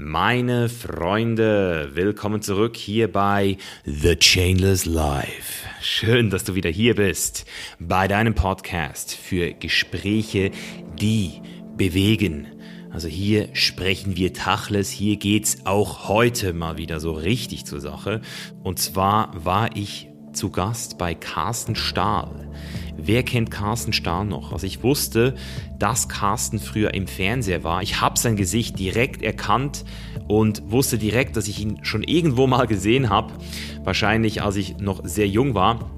Meine Freunde, willkommen zurück hier bei The Chainless Life. Schön, dass du wieder hier bist bei deinem Podcast für Gespräche, die bewegen. Also hier sprechen wir Tachles, hier geht's auch heute mal wieder so richtig zur Sache. Und zwar war ich zu Gast bei Carsten Stahl. Wer kennt Carsten Stahl noch? Also ich wusste, dass Carsten früher im Fernseher war. Ich habe sein Gesicht direkt erkannt und wusste direkt, dass ich ihn schon irgendwo mal gesehen habe. Wahrscheinlich als ich noch sehr jung war.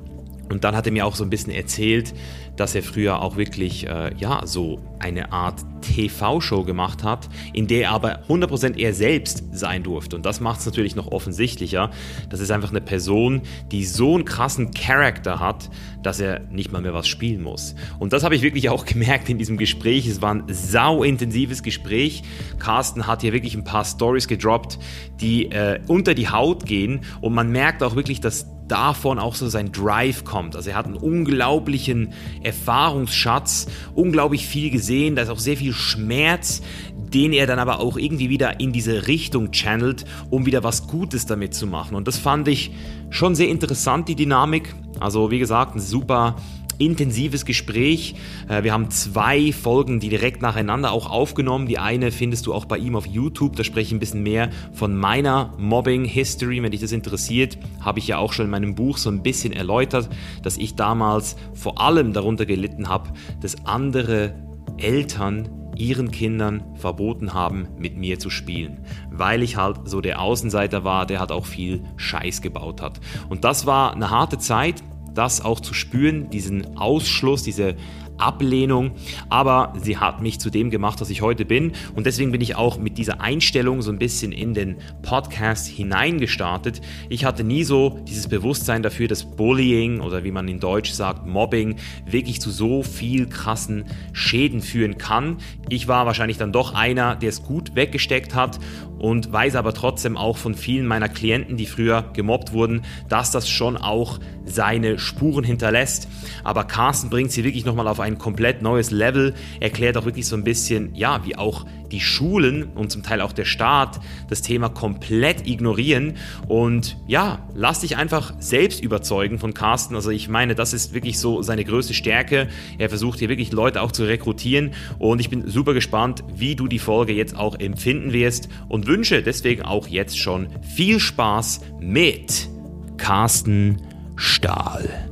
Und dann hat er mir auch so ein bisschen erzählt, dass er früher auch wirklich äh, ja so eine Art TV-Show gemacht hat, in der er aber 100% er selbst sein durfte. Und das macht es natürlich noch offensichtlicher. Das ist einfach eine Person, die so einen krassen Charakter hat, dass er nicht mal mehr was spielen muss. Und das habe ich wirklich auch gemerkt in diesem Gespräch. Es war ein sau intensives Gespräch. Carsten hat hier wirklich ein paar Stories gedroppt, die äh, unter die Haut gehen. Und man merkt auch wirklich, dass davon auch so sein Drive kommt. Also er hat einen unglaublichen Erfahrungsschatz, unglaublich viel gesehen, da ist auch sehr viel Schmerz, den er dann aber auch irgendwie wieder in diese Richtung channelt, um wieder was Gutes damit zu machen. Und das fand ich schon sehr interessant, die Dynamik. Also wie gesagt, ein super intensives Gespräch. Äh, wir haben zwei Folgen, die direkt nacheinander auch aufgenommen. Die eine findest du auch bei ihm auf YouTube. Da spreche ich ein bisschen mehr von meiner Mobbing-History. Wenn dich das interessiert, habe ich ja auch schon in meinem Buch so ein bisschen erläutert, dass ich damals vor allem darunter gelitten habe, dass andere Eltern ihren Kindern verboten haben, mit mir zu spielen, weil ich halt so der Außenseiter war, der halt auch viel Scheiß gebaut hat. Und das war eine harte Zeit, das auch zu spüren, diesen Ausschluss, diese Ablehnung, aber sie hat mich zu dem gemacht, was ich heute bin und deswegen bin ich auch mit dieser Einstellung so ein bisschen in den Podcast hineingestartet. Ich hatte nie so dieses Bewusstsein dafür, dass Bullying oder wie man in Deutsch sagt, Mobbing wirklich zu so viel krassen Schäden führen kann. Ich war wahrscheinlich dann doch einer, der es gut weggesteckt hat und weiß aber trotzdem auch von vielen meiner Klienten, die früher gemobbt wurden, dass das schon auch seine Spuren hinterlässt. Aber Carsten bringt sie wirklich nochmal auf ein komplett neues Level, erklärt auch wirklich so ein bisschen, ja, wie auch die Schulen und zum Teil auch der Staat das Thema komplett ignorieren. Und ja, lass dich einfach selbst überzeugen von Carsten. Also ich meine, das ist wirklich so seine größte Stärke. Er versucht hier wirklich Leute auch zu rekrutieren. Und ich bin super gespannt, wie du die Folge jetzt auch empfinden wirst und wünsche deswegen auch jetzt schon viel Spaß mit Carsten Stahl.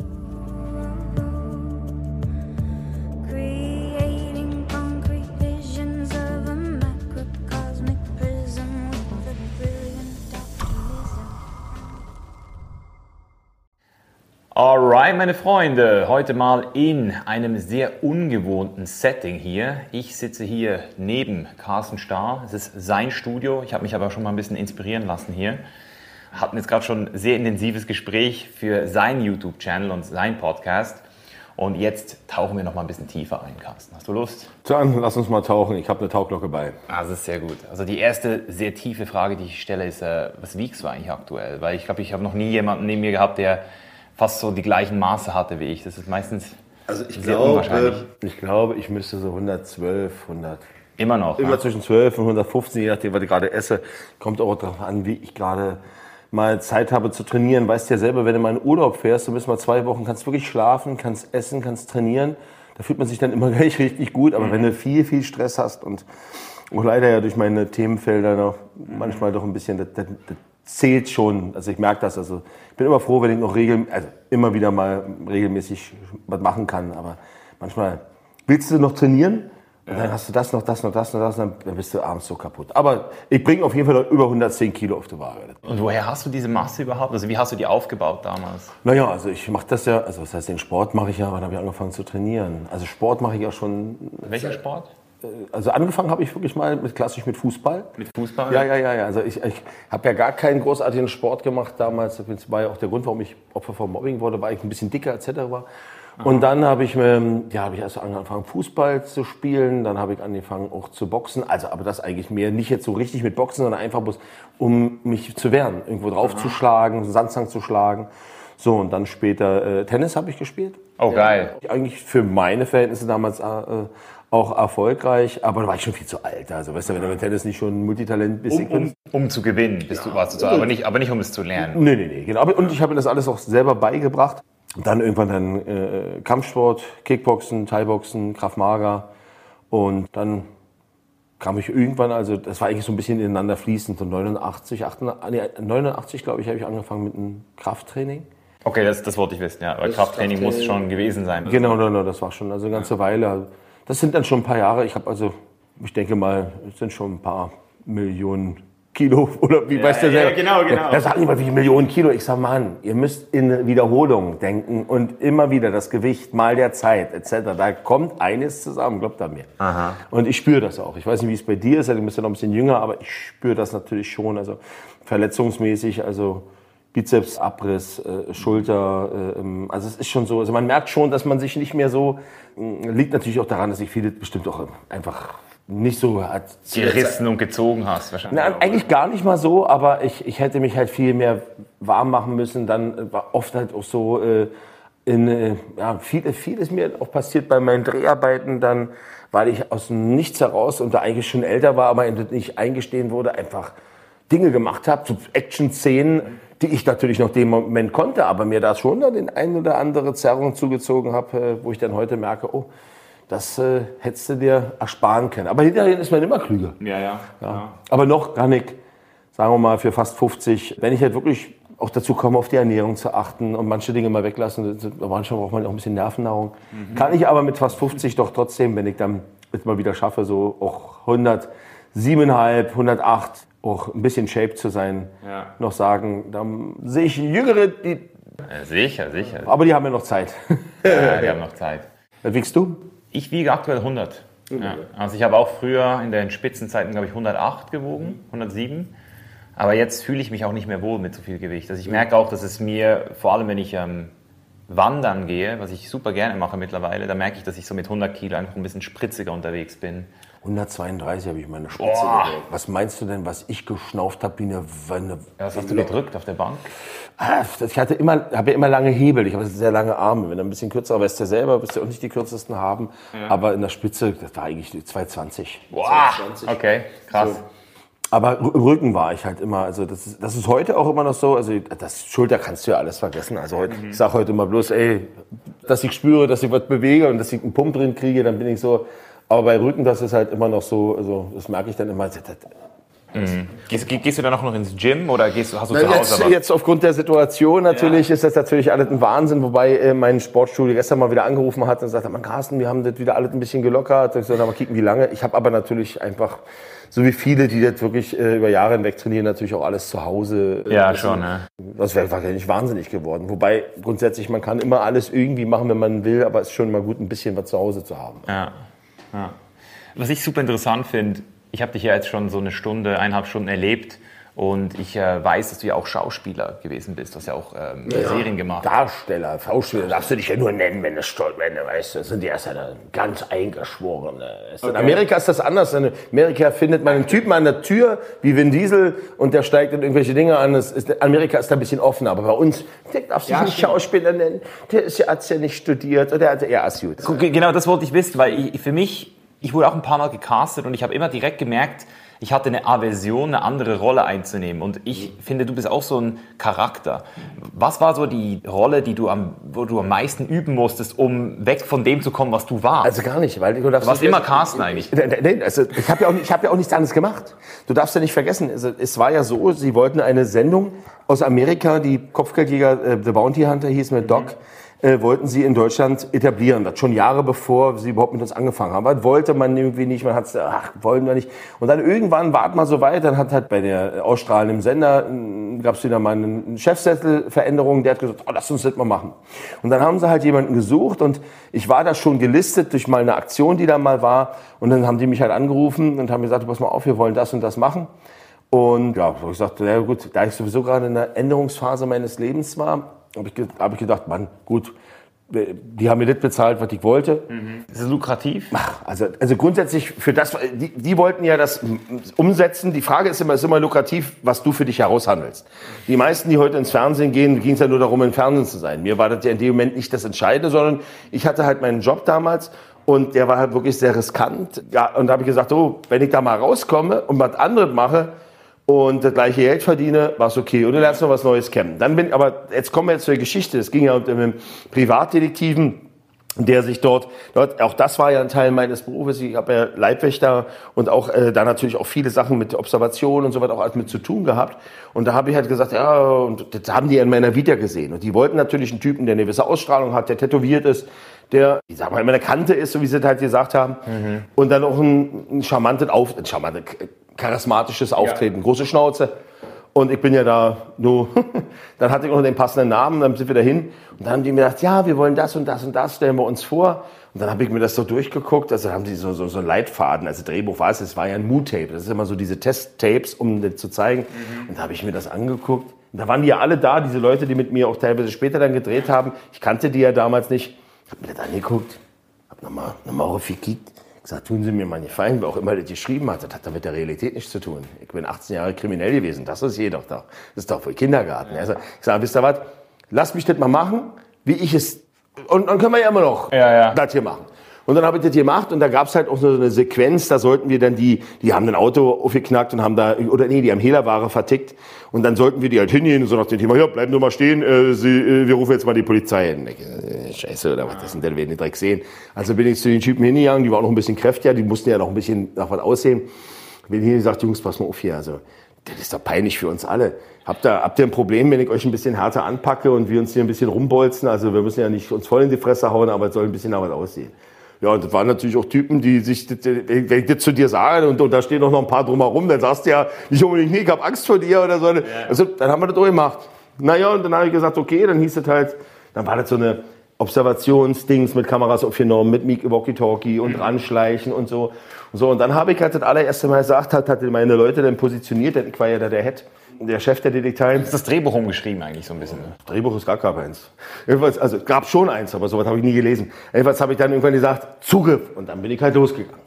Alright, meine Freunde, heute mal in einem sehr ungewohnten Setting hier. Ich sitze hier neben Carsten Stahl. Es ist sein Studio. Ich habe mich aber schon mal ein bisschen inspirieren lassen hier. Hatten jetzt gerade schon ein sehr intensives Gespräch für seinen YouTube-Channel und seinen Podcast. Und jetzt tauchen wir noch mal ein bisschen tiefer ein, Carsten. Hast du Lust? Dann lass uns mal tauchen. Ich habe eine Tauchglocke bei. Ah, das ist sehr gut. Also die erste sehr tiefe Frage, die ich stelle, ist, äh, was wiegst du eigentlich aktuell? Weil ich glaube, ich habe noch nie jemanden neben mir gehabt, der fast so die gleichen Maße hatte wie ich. Das ist meistens also ich sehr glaube, unwahrscheinlich. Ich glaube, ich müsste so 112, 100. Immer noch. Immer ja. zwischen 12 und 115, je nachdem, was ich gerade esse. Kommt auch darauf an, wie ich gerade mal Zeit habe zu trainieren. Weißt ja selber, wenn du mal in Urlaub fährst, du bist mal zwei Wochen, kannst wirklich schlafen, kannst essen, kannst trainieren. Da fühlt man sich dann immer gleich richtig gut. Aber mhm. wenn du viel, viel Stress hast und auch leider ja durch meine Themenfelder noch manchmal doch ein bisschen, das, das, das zählt schon. Also ich merke das. Also ich bin immer froh, wenn ich noch regel, also immer wieder mal regelmäßig was machen kann. Aber manchmal willst du noch trainieren und dann hast du das noch, das noch, das noch, das noch, dann bist du abends so kaputt. Aber ich bringe auf jeden Fall über 110 Kilo auf die Waage. Und woher hast du diese Masse überhaupt? Also wie hast du die aufgebaut damals? Naja, also ich mache das ja, also was heißt den Sport mache ich ja, wann habe ich angefangen zu trainieren? Also Sport mache ich ja schon. Welcher Sport? Äh, also angefangen habe ich wirklich mal mit klassisch mit Fußball. Mit Fußball? Ja, ja, ja. ja. Also ich, ich habe ja gar keinen großartigen Sport gemacht damals. Das war ja auch der Grund, warum ich Opfer von Mobbing wurde, weil ich ein bisschen dicker etc. war. Und dann habe ich, ja, habe ich erst angefangen Fußball zu spielen, dann habe ich angefangen auch zu boxen. Also, aber das eigentlich mehr nicht jetzt so richtig mit Boxen, sondern einfach bloß, um mich zu wehren, irgendwo draufzuschlagen, Sandstang zu schlagen. So, und dann später äh, Tennis habe ich gespielt. Oh, geil. Ja, eigentlich für meine Verhältnisse damals äh, auch erfolgreich, aber da war ich schon viel zu alt. Also weißt du, wenn du mit Tennis nicht schon Multitalent bist, um, um, um, zu gewinnen, bist du, warst du so, aber nicht, aber nicht um es zu lernen. Nee, nee, nee, genau. Und ich habe mir das alles auch selber beigebracht. Und dann irgendwann dann äh, Kampfsport, Kickboxen, Thai-Boxen, Kraft Mager und dann kam ich irgendwann, also das war eigentlich so ein bisschen ineinander fließend, so 89, 88, nee, 89 glaube ich, habe ich angefangen mit einem Krafttraining. Okay, das, das wollte ich wissen, ja. Weil Krafttraining, Krafttraining muss schon gewesen sein. Genau, genau, no, das war schon also eine ganze ja. Weile. Das sind dann schon ein paar Jahre. Ich habe also, ich denke mal, es sind schon ein paar Millionen Kilo oder wie ja, weißt du selber? Ja, genau, genau. Da sagen immer, wie Millionen Kilo. Ich sage, Mann, ihr müsst in Wiederholung denken und immer wieder das Gewicht mal der Zeit etc. Da kommt eines zusammen, glaubt an mir. Aha. Und ich spüre das auch. Ich weiß nicht, wie es bei dir ist, du bist ja noch ein bisschen jünger, aber ich spüre das natürlich schon. Also verletzungsmäßig, also Bizepsabriss, äh, Schulter. Äh, ähm, also es ist schon so. Also man merkt schon, dass man sich nicht mehr so. Äh, liegt natürlich auch daran, dass ich viele bestimmt auch einfach nicht so hat. Gerissen und gezogen hast wahrscheinlich. Na, eigentlich gar nicht mal so, aber ich, ich hätte mich halt viel mehr warm machen müssen. Dann war oft halt auch so, äh, in, äh, ja, viel, viel ist mir auch passiert bei meinen Dreharbeiten dann, weil ich aus dem Nichts heraus und da eigentlich schon älter war, aber nicht eingestehen wurde, einfach Dinge gemacht habe, so Action-Szenen, die ich natürlich noch dem Moment konnte, aber mir da schon dann den ein oder andere Zerrung zugezogen habe, äh, wo ich dann heute merke, oh, das äh, hättest du dir ersparen können. Aber hinterher ist man immer klüger. Ja, ja, ja. Aber noch kann ich, sagen wir mal, für fast 50, wenn ich halt wirklich auch dazu komme, auf die Ernährung zu achten und manche Dinge mal weglassen, manchmal braucht man auch ein bisschen Nervennahrung. Mhm. Kann ich aber mit fast 50 doch trotzdem, wenn ich dann jetzt mal wieder schaffe, so auch 107,5, 108, auch ein bisschen Shape zu sein, ja. noch sagen, dann sehe ich Jüngere, die... Sicher, sicher. Aber die haben ja noch Zeit. Ja, die haben noch Zeit. Was wiegst du? Ich wiege aktuell 100. Mhm. Ja. Also ich habe auch früher in den Spitzenzeiten, glaube ich, 108 gewogen, 107. Aber jetzt fühle ich mich auch nicht mehr wohl mit so viel Gewicht. Also ich merke auch, dass es mir, vor allem wenn ich ähm, wandern gehe, was ich super gerne mache mittlerweile, da merke ich, dass ich so mit 100 Kilo einfach ein bisschen spritziger unterwegs bin. 132 habe ich meine Spitze gedrückt. Was meinst du denn, was ich geschnauft habe wie eine, ja, Was hast du gedrückt auf der Bank? Ah, ich hatte immer, habe ja immer lange Hebel. Ich habe sehr lange Arme. Wenn du ein bisschen kürzer, aber ist ja selber, wirst du auch nicht die kürzesten haben. Ja. Aber in der Spitze, das war eigentlich 220. Wow. 220. Okay, krass. So. Aber im Rücken war ich halt immer, also das ist, das ist heute auch immer noch so. Also das Schulter kannst du ja alles vergessen. Also heute, mhm. ich sage heute immer bloß, ey, dass ich spüre, dass ich was bewege und dass ich einen Pump drin kriege, dann bin ich so, aber bei Rücken, das ist halt immer noch so, also das merke ich dann immer. Das, Mhm. Gehst, gehst, du dann auch noch ins Gym oder gehst, hast du Na, zu Hause jetzt, jetzt aufgrund der Situation natürlich ja. ist das natürlich alles ein Wahnsinn, wobei äh, mein Sportstudio gestern mal wieder angerufen hat und sagte, man Carsten, wir haben das wieder alles ein bisschen gelockert. Ich soll mal kicken, wie lange. Ich habe aber natürlich einfach, so wie viele, die jetzt wirklich äh, über Jahre hinweg trainieren, natürlich auch alles zu Hause. Äh, ja, schon. Ne? Das wäre wahrscheinlich wahnsinnig geworden. Wobei grundsätzlich, man kann immer alles irgendwie machen, wenn man will, aber es ist schon mal gut, ein bisschen was zu Hause zu haben. Ja. Ja. Was ich super interessant finde, ich habe dich ja jetzt schon so eine Stunde, eineinhalb Stunden erlebt und ich äh, weiß, dass du ja auch Schauspieler gewesen bist. Du hast ja auch ähm, ja, Serien gemacht. Darsteller, Schauspieler darfst du dich ja nur nennen, wenn du stolz wenn du weißt, das sind die erst eine ganz eingeschworene. Okay. In Amerika ist das anders. In Amerika findet man einen Typen an der Tür wie Vin Diesel und der steigt in irgendwelche Dinge an. Ist, Amerika ist da ein bisschen offener, aber bei uns, der darf sich ja, nicht Schauspieler nennen. Der ist ja, hat's ja nicht studiert oder der hat ja erst gut. Genau, das wollte ich wissen, weil ich, für mich, ich wurde auch ein paar Mal gecastet und ich habe immer direkt gemerkt, ich hatte eine Aversion, eine andere Rolle einzunehmen. Und ich finde, du bist auch so ein Charakter. Was war so die Rolle, die du am, wo du am meisten üben musstest, um weg von dem zu kommen, was du warst? Also gar nicht, weil du darfst. Du warst immer Carsten eigentlich. Nein, also ich habe ja, auch nicht, ich hab ja auch nichts anderes gemacht. Du darfst ja nicht vergessen, also es war ja so, sie wollten eine Sendung aus Amerika, die Kopfgeldjäger, äh, The Bounty Hunter hieß mit Doc. Mhm äh, wollten sie in Deutschland etablieren. Das schon Jahre bevor sie überhaupt mit uns angefangen haben. Das wollte man irgendwie nicht, man hat ach, wollen wir nicht. Und dann irgendwann war mal so weit, dann hat halt bei der ausstrahlenden Sender, äh, gab es wieder mal eine Chefsesselveränderung, der hat gesagt, oh, lass uns das mal machen. Und dann haben sie halt jemanden gesucht und ich war da schon gelistet durch mal eine Aktion, die da mal war. Und dann haben die mich halt angerufen und haben gesagt, pass mal auf, wir wollen das und das machen. Und ja, ich sagte, na gut, da ich sowieso gerade in einer Änderungsphase meines Lebens war, habe ich, hab ich gedacht, Mann, gut, die haben mir das bezahlt, was ich wollte. Mhm. Ist das lukrativ? Also, also grundsätzlich für das, die, die wollten ja das umsetzen. Die Frage ist immer, ist immer lukrativ, was du für dich heraushandelst. Die meisten, die heute ins Fernsehen gehen, ging es ja nur darum, im Fernsehen zu sein. Mir war das ja in dem Moment nicht das Entscheidende, sondern ich hatte halt meinen Job damals Und der war halt wirklich sehr riskant. Ja, und da habe ich gesagt, oh, wenn ich da mal rauskomme und was anderes mache und das gleiche Geld verdiene, war es okay. Und du lernst noch was Neues kennen. Dann bin, aber jetzt kommen wir jetzt zur Geschichte. Es ging ja um den Privatdetektiven der sich dort, dort, auch das war ja ein Teil meines Berufes, ich habe ja Leibwächter und auch äh, da natürlich auch viele Sachen mit Observation und so weiter auch alles mit zu tun gehabt. Und da habe ich halt gesagt, ja, und das haben die in meiner Vita gesehen. Und die wollten natürlich einen Typen, der eine gewisse Ausstrahlung hat, der tätowiert ist, der, ich sag mal, immer eine Kante ist, so wie sie es halt gesagt haben. Mhm. Und dann auch ein, ein charmantes, Auf, ein charmantes, charismatisches Auftreten, ja. große Schnauze. Und ich bin ja da nur, dann hatte ich noch den passenden Namen, dann sind wir dahin. Und dann haben die mir gesagt, ja, wir wollen das und das und das, stellen wir uns vor. Und dann habe ich mir das so durchgeguckt, also haben die so, so, so einen Leitfaden, also Drehbuch war es, es war ja ein Mood-Tape. Das ist immer so diese Test-Tapes, um das zu zeigen. Mhm. Und da habe ich mir das angeguckt. Und da waren die ja alle da, diese Leute, die mit mir auch teilweise später dann gedreht haben. Ich kannte die ja damals nicht. Ich habe mir das angeguckt, habe nochmal, nochmal aufgekickt gesagt, tun Sie mir mal einen Gefallen, wer auch immer das geschrieben hat, das hat da mit der Realität nichts zu tun. Ich bin 18 Jahre kriminell gewesen, das ist jedoch doch. Das ist doch wohl Kindergarten. Also, ich sage, wisst ihr was, lass mich das mal machen, wie ich es, und dann können wir ja immer noch ja, ja. das hier machen. Und dann habe ich das gemacht und da gab es halt auch so eine Sequenz, da sollten wir dann die, die haben ein Auto aufgeknackt und haben da, oder nee, die haben Hehlerware vertickt und dann sollten wir die halt hingehen und so nach dem Thema, ja, bleiben Sie mal stehen, äh, Sie, äh, wir rufen jetzt mal die Polizei hin. Äh, Scheiße, oder was, das denn, werden die direkt sehen. Also bin ich zu den Typen hingegangen, die waren noch ein bisschen kräftiger, die mussten ja noch ein bisschen nach was aussehen. Bin hier gesagt, Jungs, pass mal auf hier, also das ist doch peinlich für uns alle. Habt ihr, habt ihr ein Problem, wenn ich euch ein bisschen härter anpacke und wir uns hier ein bisschen rumbolzen? Also wir müssen ja nicht uns voll in die Fresse hauen, aber es soll ein bisschen nach was aussehen. Ja, und das waren natürlich auch Typen, die sich, wenn ich das zu dir sage und, und da stehen auch noch ein paar drumherum, dann sagst du ja nicht unbedingt, nee, ich hab Angst vor dir oder so. Ja. Also dann haben wir das auch gemacht. Naja, und dann habe ich gesagt, okay, dann hieß es halt, dann war das so eine Observationsdings mit Kameras aufgenommen, mit Walkie-Talkie und mhm. ranschleichen und so. Und so, und dann habe ich halt das allererste Mal gesagt, hat, hatte meine Leute dann positioniert, denn ich war ja da der Head der Chef der Detektiv. Ist das Drehbuch umgeschrieben eigentlich so ein bisschen? Ne? Drehbuch ist gar keins. Jedenfalls, also es gab schon eins, aber sowas habe ich nie gelesen. Jedenfalls habe ich dann irgendwann gesagt, Zugriff. Und dann bin ich halt losgegangen.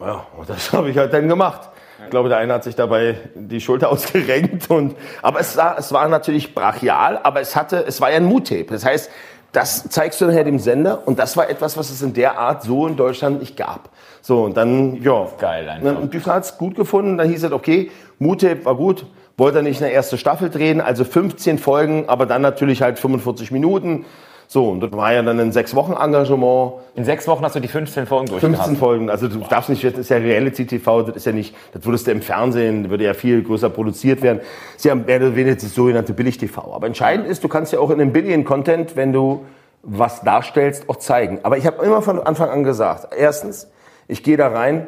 Ja, und das habe ich halt dann gemacht. Ich glaube, der eine hat sich dabei die Schulter ausgerenkt und, aber es war, es war natürlich brachial, aber es hatte, es war ja ein Mood-Tape. Das heißt, das zeigst du nachher dem Sender und das war etwas, was es in der Art so in Deutschland nicht gab. So, und dann, ja. Geil einfach. Und die hat es gut gefunden, dann hieß es, okay, Mood-Tape war gut, wollte er nicht eine erste Staffel drehen, also 15 Folgen, aber dann natürlich halt 45 Minuten. So, und das war ja dann ein sechs Wochen Engagement. In sechs Wochen hast du die 15 Folgen durchgehabt? 15 Folgen, also du Boah. darfst nicht, das ist ja Reality TV, das ist ja nicht, das würdest du im Fernsehen, würde ja viel größer produziert werden. Ist ja mehr oder weniger das sogenannte Billig-TV. Aber entscheidend ist, du kannst ja auch in einem Billion-Content, wenn du was darstellst, auch zeigen. Aber ich habe immer von Anfang an gesagt, erstens, ich gehe da rein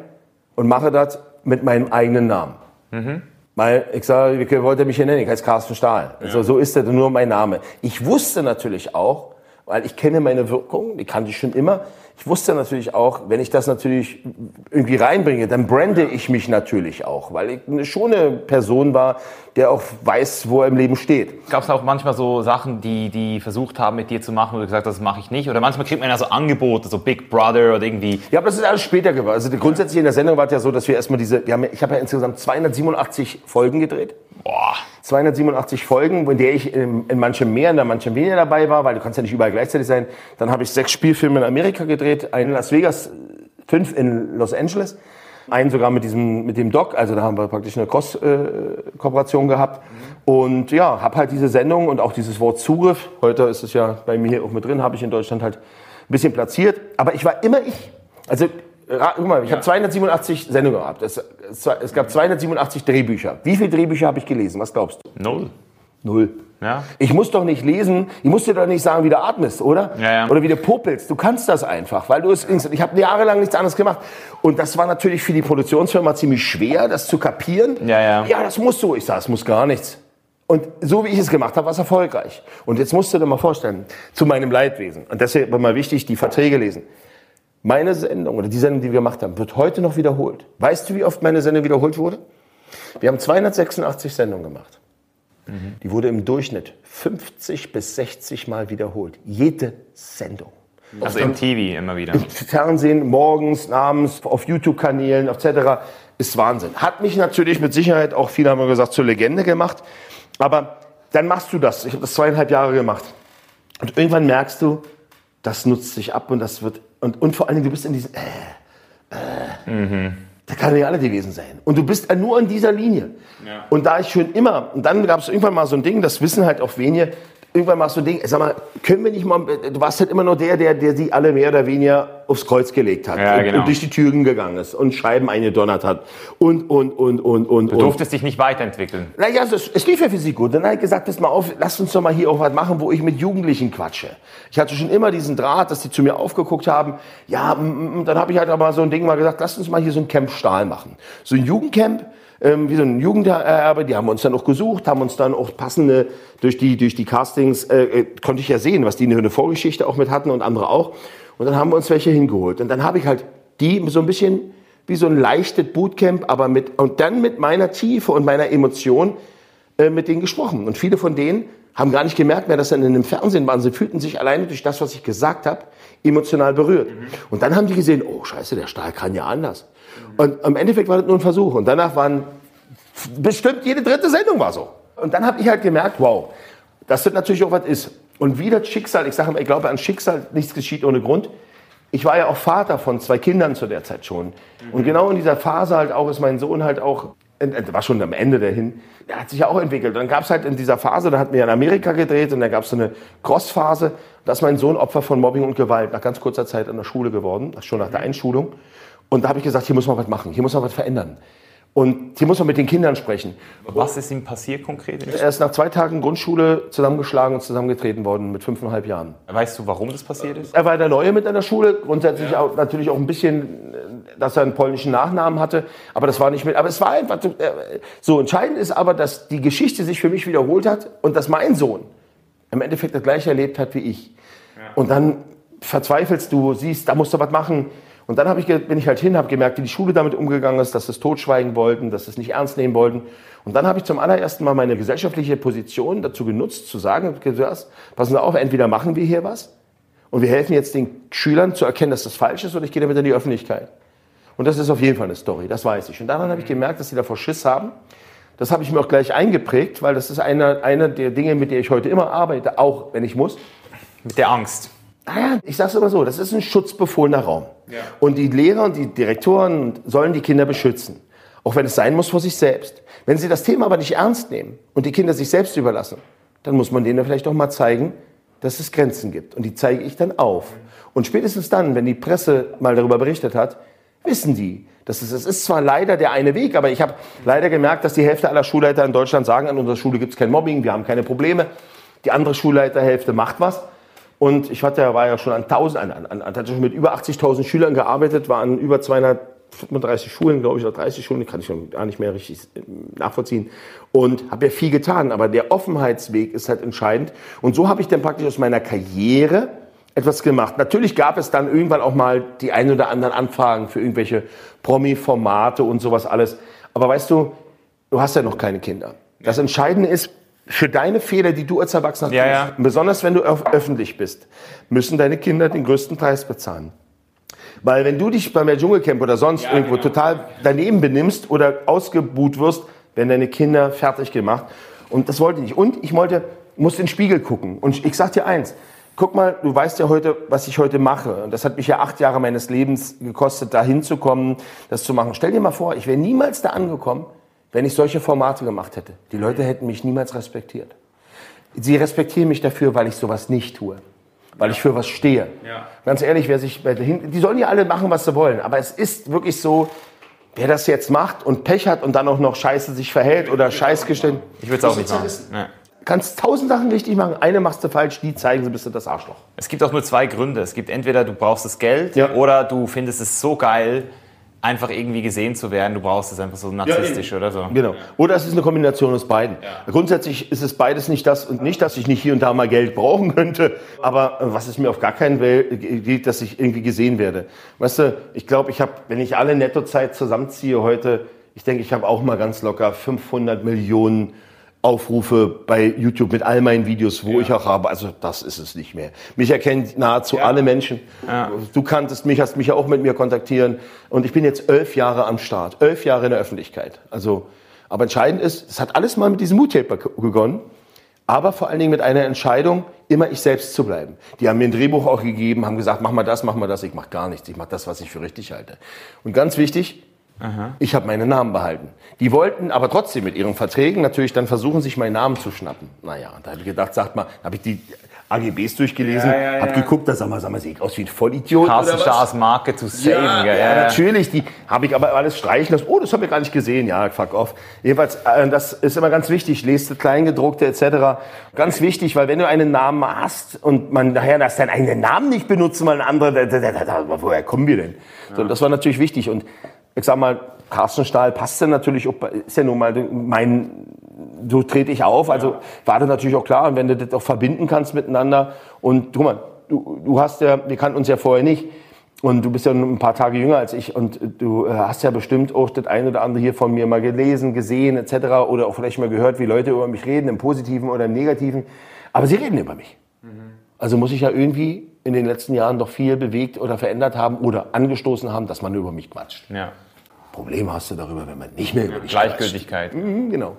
und mache das mit meinem eigenen Namen. Mhm. Weil ich sage, wie wollt ihr mich hier nennen? Ich heiße Carsten Stahl. Ja. Also, so ist das nur mein Name. Ich wusste natürlich auch, weil ich kenne meine Wirkung, die kannte ich schon immer. Ich wusste natürlich auch, wenn ich das natürlich irgendwie reinbringe, dann brande ich mich natürlich auch, weil ich eine Person war, der auch weiß, wo er im Leben steht. Gab es auch manchmal so Sachen, die die versucht haben, mit dir zu machen, wo du gesagt hast, das mache ich nicht? Oder manchmal kriegt man ja so Angebote, so Big Brother oder irgendwie. Ja, aber das ist alles später geworden. Also grundsätzlich in der Sendung war es ja so, dass wir erstmal diese, wir haben, ich habe ja insgesamt 287 Folgen gedreht. Boah. 287 Folgen, in der ich in, in manchem mehr, in manchem weniger dabei war, weil du kannst ja nicht überall gleichzeitig sein. Dann habe ich sechs Spielfilme in Amerika gedreht, einen in Las Vegas, fünf in Los Angeles, einen sogar mit diesem mit dem Doc, also da haben wir praktisch eine Cross-Kooperation gehabt. Und ja, habe halt diese Sendung und auch dieses Wort Zugriff, heute ist es ja bei mir auch mit drin, habe ich in Deutschland halt ein bisschen platziert. Aber ich war immer ich. Also Guck mal, ich ja. habe 287 Sendungen gehabt. Es, es, es, gab 287 Drehbücher. Wie viele Drehbücher habe ich gelesen? Was glaubst du? Null. Null. Ja. Ich muss doch nicht lesen, ich muss dir doch nicht sagen, wie du atmest, oder? Ja, ja. Oder wie du popelst. Du kannst das einfach, weil du es. Ich habe jahrelang nichts anderes gemacht. Und das war natürlich für die Produktionsfirma ziemlich schwer, das zu kapieren. Ja, ja. ja das musst du. Ich sage, es muss gar nichts. Und so wie ich es gemacht habe, war es erfolgreich. Und jetzt musst du dir mal vorstellen, zu meinem Leidwesen. Und deshalb war mal wichtig, die Verträge lesen. Meine Sendung oder die Sendung, die wir gemacht haben, wird heute noch wiederholt. Weißt du, wie oft meine Sendung wiederholt wurde? Wir haben 286 Sendungen gemacht. Mhm. Die wurde im Durchschnitt 50 bis 60 Mal wiederholt. Jede Sendung. Also im TV immer wieder. Im Fernsehen, morgens, abends, auf YouTube-Kanälen etc. Ist Wahnsinn. Hat mich natürlich mit Sicherheit auch, viele haben gesagt, zur Legende gemacht. Aber dann machst du das. Ich habe das zweieinhalb Jahre gemacht. Und irgendwann merkst du, das nutzt sich ab und das wird Und, und vor allen Dingen, du bist in diesem, äh, äh, mhm. Da kann ja alle gewesen sein. Und du bist nur in dieser Linie. Ja. Und da ich schon immer, und dann gab es irgendwann mal so ein Ding, das wissen halt auch wenige, irgendwann machst du ein Ding, sag mal, können wir nicht mal, du warst halt immer nur der, der, der sie alle mehr oder weniger aufs Kreuz gelegt hat ja, und, genau. und, durch die Türen gegangen ist und Scheiben eingedonnert hat und, und, und, und, und. Du durftest dich nicht weiterentwickeln. Naja, es, es lief ja für sie gut. Dann habe ich gesagt, pass mal auf, lass uns doch mal hier auch was machen, wo ich mit Jugendlichen quatsche. Ich hatte schon immer diesen Draht, dass die zu mir aufgeguckt haben. Ja, dann habe ich halt aber so ein Ding mal gesagt, lass uns mal hier so ein Camp Stahl machen. So ein Jugendcamp, ähm, wie so ein Jugenderbe, die haben uns dann auch gesucht, haben uns dann auch passende, durch die, durch die Castings, äh, äh konnte ich ja sehen, was die eine Vorgeschichte auch mit hatten und andere auch. Und dann haben wir uns welche hingeholt. Und dann habe ich halt die so ein bisschen wie so ein leichtes Bootcamp, aber mit, und dann mit meiner Tiefe und meiner Emotion äh, mit denen gesprochen. Und viele von denen haben gar nicht gemerkt, wer das dann in dem Fernsehen waren. Sie fühlten sich alleine durch das, was ich gesagt habe, emotional berührt. Mhm. Und dann haben die gesehen, oh scheiße, der Stahl kann ja anders. Und im Endeffekt war das nur ein Versuch. Und danach waren bestimmt jede dritte Sendung war so. Und dann habe ich halt gemerkt, wow, dass das natürlich auch was ist. Und wie das Schicksal, ich sage mal, ich glaube an Schicksal, nichts geschieht ohne Grund. Ich war ja auch Vater von zwei Kindern zu der Zeit schon. Und genau in dieser Phase halt auch ist mein Sohn halt auch, war schon am Ende dahin, der hat sich ja auch entwickelt. Und dann gab es halt in dieser Phase, da hatten wir in Amerika gedreht und da gab es so eine Cross-Phase. Da ist mein Sohn Opfer von Mobbing und Gewalt nach ganz kurzer Zeit an der Schule geworden, schon nach der Einschulung. Und da habe ich gesagt, hier muss man was machen, hier muss man was verändern. Und hier muss man mit den Kindern sprechen. Was ist ihm passiert konkret? Er ist nach zwei Tagen Grundschule zusammengeschlagen und zusammengetreten worden mit fünfeinhalb Jahren. Weißt du, warum das passiert ist? Er war der Neue mit einer Schule, grundsätzlich ja. auch, natürlich auch ein bisschen, dass er einen polnischen Nachnamen hatte, aber das war nicht mit, aber es war einfach so. Entscheidend ist aber, dass die Geschichte sich für mich wiederholt hat und dass mein Sohn im Endeffekt das gleiche erlebt hat wie ich. Ja. Und dann verzweifelst du, siehst, da musst du was machen und dann ich, bin ich halt hin, habe gemerkt, wie die Schule damit umgegangen ist, dass sie es totschweigen wollten, dass sie es nicht ernst nehmen wollten. Und dann habe ich zum allerersten Mal meine gesellschaftliche Position dazu genutzt, zu sagen, passen Sie auf, entweder machen wir hier was und wir helfen jetzt den Schülern zu erkennen, dass das falsch ist, oder ich gehe damit in die Öffentlichkeit. Und das ist auf jeden Fall eine Story, das weiß ich. Und daran habe ich gemerkt, dass sie davor Schiss haben. Das habe ich mir auch gleich eingeprägt, weil das ist einer eine der Dinge, mit der ich heute immer arbeite, auch wenn ich muss. Mit der Angst. Naja, ich sage es immer so, das ist ein schutzbefohlener Raum. Ja. Und die Lehrer und die Direktoren sollen die Kinder beschützen. Auch wenn es sein muss vor sich selbst. Wenn sie das Thema aber nicht ernst nehmen und die Kinder sich selbst überlassen, dann muss man denen vielleicht auch mal zeigen, dass es Grenzen gibt. Und die zeige ich dann auf. Und spätestens dann, wenn die Presse mal darüber berichtet hat, wissen die, dass es, es ist zwar leider der eine Weg, aber ich habe leider gemerkt, dass die Hälfte aller Schulleiter in Deutschland sagen, an unserer Schule gibt es kein Mobbing, wir haben keine Probleme. Die andere Schulleiterhälfte macht was. Und ich hatte, war ja schon an 1000, an, an, an, hatte schon mit über 80.000 Schülern gearbeitet, war an über 235 Schulen, glaube ich, oder 30 Schulen, kann ich schon gar nicht mehr richtig äh, nachvollziehen. Und habe ja viel getan, aber der Offenheitsweg ist halt entscheidend. Und so habe ich dann praktisch aus meiner Karriere etwas gemacht. Natürlich gab es dann irgendwann auch mal die ein oder anderen Anfragen für irgendwelche Promi-Formate und sowas alles. Aber weißt du, du hast ja noch keine Kinder. Das Entscheidende ist, für deine Fehler, die du als Erwachsener ja, ja. besonders wenn du öffentlich bist, müssen deine Kinder den größten Preis bezahlen. Weil wenn du dich beim Dschungelcamp oder sonst ja, irgendwo genau. total daneben benimmst oder ausgebuht wirst, werden deine Kinder fertig gemacht. Und das wollte ich nicht. Und ich wollte, muss in den Spiegel gucken. Und ich sag dir eins, guck mal, du weißt ja heute, was ich heute mache. Und das hat mich ja acht Jahre meines Lebens gekostet, da hinzukommen, das zu machen. Stell dir mal vor, ich wäre niemals da angekommen, wenn ich solche Formate gemacht hätte. Die Leute hätten mich niemals respektiert. Sie respektieren mich dafür, weil ich sowas nicht tue. Weil ich für was stehe. Ja. Ganz ehrlich, wer sich, die sollen ja alle machen, was sie wollen. Aber es ist wirklich so, wer das jetzt macht und Pech hat und dann auch noch scheiße sich verhält oder scheiß gestellt. Ich würde es auch nicht machen. Ja. Kannst tausend Sachen richtig machen, eine machst du falsch, die zeigen sie, bist du das Arschloch. Es gibt auch nur zwei Gründe. Es gibt entweder du brauchst das Geld ja. oder du findest es so geil, einfach irgendwie gesehen zu werden. Du brauchst es einfach so narzisstisch ja, oder so. Genau. Oder es ist eine Kombination aus beiden. Ja. Grundsätzlich ist es beides nicht das und nicht, dass ich nicht hier und da mal Geld brauchen könnte, aber äh, was es mir auf gar keinen Fall geht, dass ich irgendwie gesehen werde. Weißt du, ich glaube, ich habe, wenn ich alle Nettozeit zusammenziehe heute, ich denke, ich habe auch mal ganz locker 500 Millionen Aufrufe bei YouTube mit all meinen Videos, wo ja. ich auch habe. Also das ist es nicht mehr. Mich erkennt nahezu ja. alle Menschen. Ja. Du kanntest mich, hast mich ja auch mit mir kontaktieren. Und ich bin jetzt elf Jahre am Start, elf Jahre in der Öffentlichkeit. Also, aber entscheidend ist, es hat alles mal mit diesem Mood-Tape begonnen, aber vor allen Dingen mit einer Entscheidung, immer ich selbst zu bleiben. Die haben mir ein Drehbuch auch gegeben, haben gesagt, mach mal das, mach mal das. Ich mach gar nichts. Ich mach das, was ich für richtig halte. Und ganz wichtig, Aha. ich habe meinen Namen behalten. Die wollten aber trotzdem mit ihren Verträgen natürlich dann versuchen, sich meinen Namen zu schnappen. Naja, und da habe ich gedacht, sagt mal, habe ich die AGBs durchgelesen, ja, ja, ja. hab geguckt, da sag mal, sag mal, sieht aus wie ein Vollidiot Carsten Stars Marke zu saven. Ja, ja, ja, natürlich, die habe ich aber alles streichen lassen. Oh, das habe ich gar nicht gesehen. Ja, fuck off. Jedenfalls, äh, das ist immer ganz wichtig. Lest Kleingedruckte etc. Ganz wichtig, weil wenn du einen Namen hast und man nachher das deinen eigenen Namen nicht benutzen, weil ein anderer, da, da, da, da, woher kommen wir denn? So, das war natürlich wichtig und ich sag mal, Carsten Stahl passt ja natürlich, auch, ist ja nun mal mein so trete ich auf. Also war das natürlich auch klar. Und wenn du das auch verbinden kannst miteinander und guck mal, du, du hast ja, wir kannten uns ja vorher nicht. Und du bist ja ein paar Tage jünger als ich und du äh, hast ja bestimmt auch das eine oder andere hier von mir mal gelesen, gesehen etc. oder auch vielleicht mal gehört, wie Leute über mich reden, im Positiven oder im Negativen. Aber sie reden über mich. Mhm. Also muss ich ja irgendwie in den letzten Jahren doch viel bewegt oder verändert haben oder angestoßen haben, dass man über mich quatscht. Ja. Problem hast du darüber, wenn man nicht mehr über dich Gleichgültigkeit. Mhm, genau.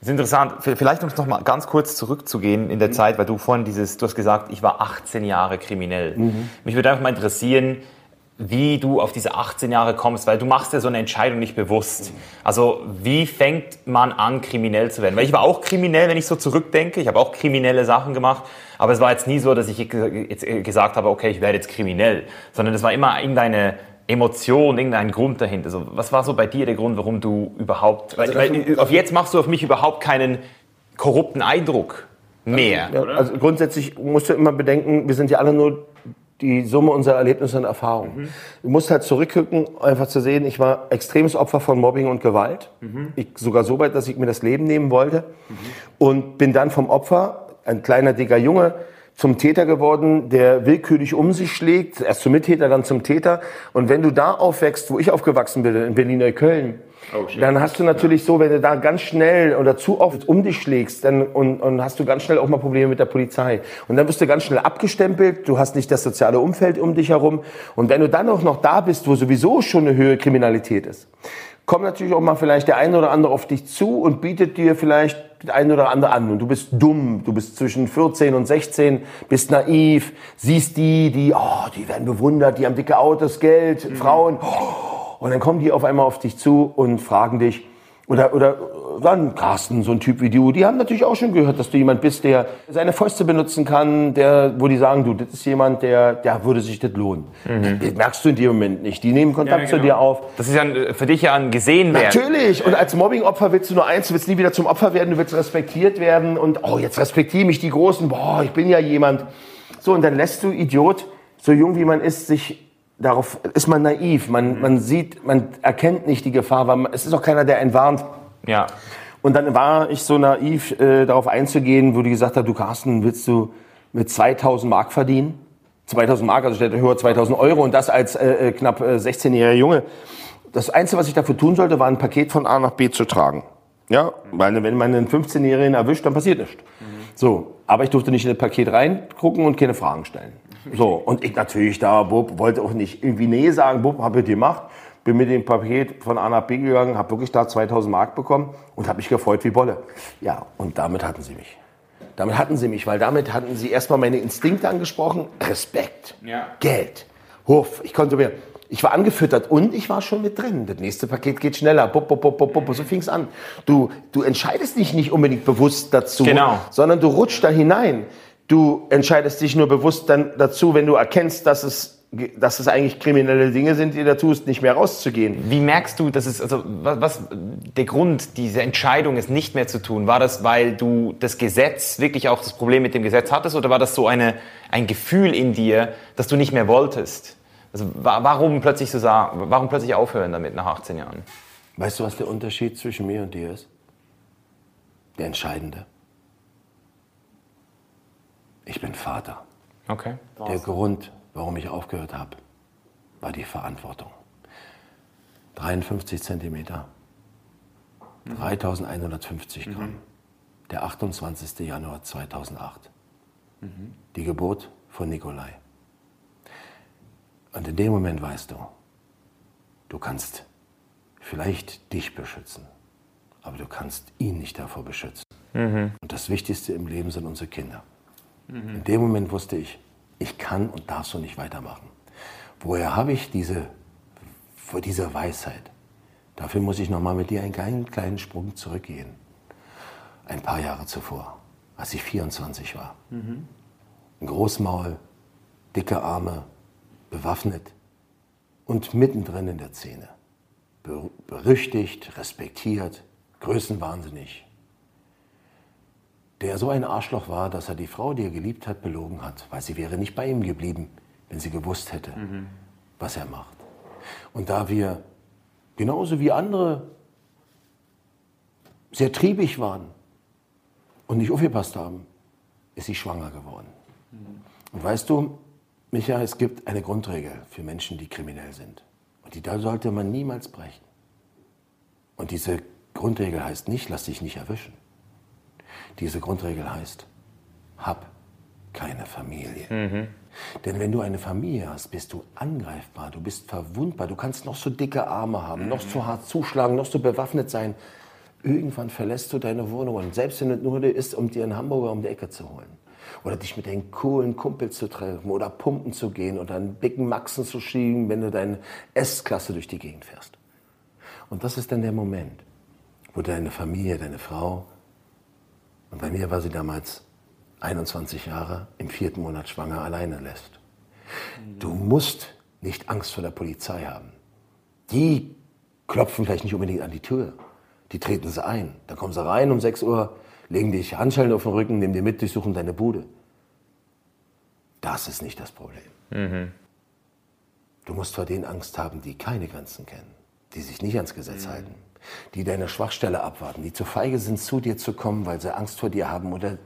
Das ist interessant. Vielleicht um es noch mal ganz kurz zurückzugehen in der mhm. Zeit, weil du vorhin dieses, du hast gesagt, ich war 18 Jahre kriminell. Mhm. Mich würde einfach mal interessieren, wie du auf diese 18 Jahre kommst, weil du machst ja so eine Entscheidung nicht bewusst. Also wie fängt man an, kriminell zu werden? Weil ich war auch kriminell, wenn ich so zurückdenke. Ich habe auch kriminelle Sachen gemacht, aber es war jetzt nie so, dass ich jetzt gesagt habe, okay, ich werde jetzt kriminell, sondern es war immer irgendeine Emotion, irgendein Grund dahinter? Also, was war so bei dir der Grund, warum du überhaupt, also, weil, weil, auf jetzt machst du auf mich überhaupt keinen korrupten Eindruck mehr. Ja, also grundsätzlich musst du immer bedenken, wir sind ja alle nur die Summe unserer Erlebnisse und Erfahrungen. Mhm. Du musst halt zurückgucken, einfach zu sehen, ich war extremes Opfer von Mobbing und Gewalt. Mhm. Ich, sogar so weit, dass ich mir das Leben nehmen wollte. Mhm. Und bin dann vom Opfer, ein kleiner, dicker Junge, zum Täter geworden, der willkürlich um sich schlägt, erst zum Mittäter, dann zum Täter. Und wenn du da aufwächst, wo ich aufgewachsen bin, in Berlin-Neukölln, oh, dann hast du natürlich so, wenn du da ganz schnell oder zu oft um dich schlägst, dann und, und hast du ganz schnell auch mal Probleme mit der Polizei. Und dann wirst du ganz schnell abgestempelt, du hast nicht das soziale Umfeld um dich herum. Und wenn du dann auch noch da bist, wo sowieso schon eine höhere Kriminalität ist, kommt natürlich auch mal vielleicht der eine oder andere auf dich zu und bietet dir vielleicht eine oder andere an. Und du bist dumm, du bist zwischen 14 und 16, bist naiv, siehst die, die, oh, die werden bewundert, die haben dicke Autos, Geld, mhm. Frauen. Oh, und dann kommen die auf einmal auf dich zu und fragen dich, oder, oder dann Carsten, so ein Typ wie du, die haben natürlich auch schon gehört, dass du jemand bist, der seine Fäuste benutzen kann, der, wo die sagen, du, das ist jemand, der, der würde sich das lohnen. Mhm. Das merkst du in dem Moment nicht. Die nehmen Kontakt ja, genau. zu dir auf. Das ist ja für dich ja ein gesehen werden. Natürlich. Und als Mobbing-Opfer willst du nur eins, du willst nie wieder zum Opfer werden, du willst respektiert werden und, oh, jetzt respektiere mich die Großen, boah, ich bin ja jemand. So, und dann lässt du Idiot, so jung wie man ist, sich darauf ist man naiv. Man, mhm. man sieht, man erkennt nicht die Gefahr, weil es ist auch keiner, der einen warnt. Ja. Und dann war ich so naiv, äh, darauf einzugehen, wo die gesagt hat, du Carsten, willst du mit 2000 Mark verdienen? 2000 Mark, also steht höher 2000 Euro und das als äh, äh knapp äh, 16-jähriger Junge. Das Einzige, was ich dafür tun sollte, war ein Paket von A nach B zu tragen. Ja, weil wenn man einen 15-Jährigen erwischt, dann passiert nichts. Mhm. So, aber ich durfte nicht in das Paket reingucken und keine Fragen stellen. So, und ich natürlich da, Bub, wollte auch nicht irgendwie Nee sagen, Bub, hab ich gemacht. Bin mit dem Paket von A nach B gegangen, habe wirklich da 2000 Mark bekommen und habe mich gefreut wie Bolle. Ja, und damit hatten sie mich. Damit hatten sie mich, weil damit hatten sie erstmal meine Instinkte angesprochen. Respekt, ja. Geld, Hof. Ich konnte mir, ich war angefüttert und ich war schon mit drin. Das nächste Paket geht schneller. Bop, bop, bop, bop, bop. So fing es an. Du, du entscheidest dich nicht unbedingt bewusst dazu, genau. sondern du rutschst da hinein. Du entscheidest dich nur bewusst dann dazu, wenn du erkennst, dass es dass es eigentlich kriminelle Dinge sind, die da tust, nicht mehr rauszugehen. Wie merkst du, dass es, also was, was der Grund, diese Entscheidung, es nicht mehr zu tun, war das, weil du das Gesetz, wirklich auch das Problem mit dem Gesetz hattest, oder war das so eine, ein Gefühl in dir, dass du nicht mehr wolltest? Also warum plötzlich so sagen, warum plötzlich aufhören damit nach 18 Jahren? Weißt du, was der Unterschied zwischen mir und dir ist? Der entscheidende. Ich bin Vater. Okay. Der Grund, warum ich aufgehört habe, war die Verantwortung. 53 Zentimeter, 3150 mhm. Gramm, der 28. Januar 2008. Mhm. Die Geburt von Nikolai. Und in dem Moment weißt du, du kannst vielleicht dich beschützen, aber du kannst ihn nicht davor beschützen. Mhm. Und das Wichtigste im Leben sind unsere Kinder. Mhm. In dem Moment wusste ich, ich kann und darf so nicht weitermachen. Woher habe ich diese, diese Weisheit? Dafür muss ich nochmal mit dir einen kleinen, kleinen Sprung zurückgehen. Ein paar Jahre zuvor, als ich 24 war. Mhm. Ein Großmaul, dicke Arme, bewaffnet und mittendrin in der Szene. Berüchtigt, respektiert, größenwahnsinnig. Der so ein Arschloch war, dass er die Frau, die er geliebt hat, belogen hat, weil sie wäre nicht bei ihm geblieben, wenn sie gewusst hätte, mhm. was er macht. Und da wir genauso wie andere sehr triebig waren und nicht aufgepasst haben, ist sie schwanger geworden. Mhm. Und weißt du, Micha, es gibt eine Grundregel für Menschen, die kriminell sind. Und die da sollte man niemals brechen. Und diese Grundregel heißt nicht, lass dich nicht erwischen. Diese Grundregel heißt, hab keine Familie. Mhm. Denn wenn du eine Familie hast, bist du angreifbar, du bist verwundbar, du kannst noch so dicke Arme haben, mhm. noch so hart zuschlagen, noch so bewaffnet sein. Irgendwann verlässt du deine Wohnung und selbst wenn es nur ist, um dir einen Hamburger um die Ecke zu holen oder dich mit deinen coolen Kumpels zu treffen oder pumpen zu gehen oder einen dicken Maxen zu schieben, wenn du deine S-Klasse durch die Gegend fährst. Und das ist dann der Moment, wo deine Familie, deine Frau, und bei mir war sie damals 21 Jahre, im vierten Monat schwanger, alleine lässt. Du musst nicht Angst vor der Polizei haben. Die klopfen vielleicht nicht unbedingt an die Tür. Die treten sie ein. Dann kommen sie rein um 6 Uhr, legen dich Handschellen auf den Rücken, nehmen dir mit, durchsuchen deine Bude. Das ist nicht das Problem. Mhm. Du musst vor denen Angst haben, die keine Grenzen kennen, die sich nicht ans Gesetz mhm. halten, die deine Schwachstelle abwarten, die zu feige sind, zu dir zu kommen, weil sie Angst vor dir haben oder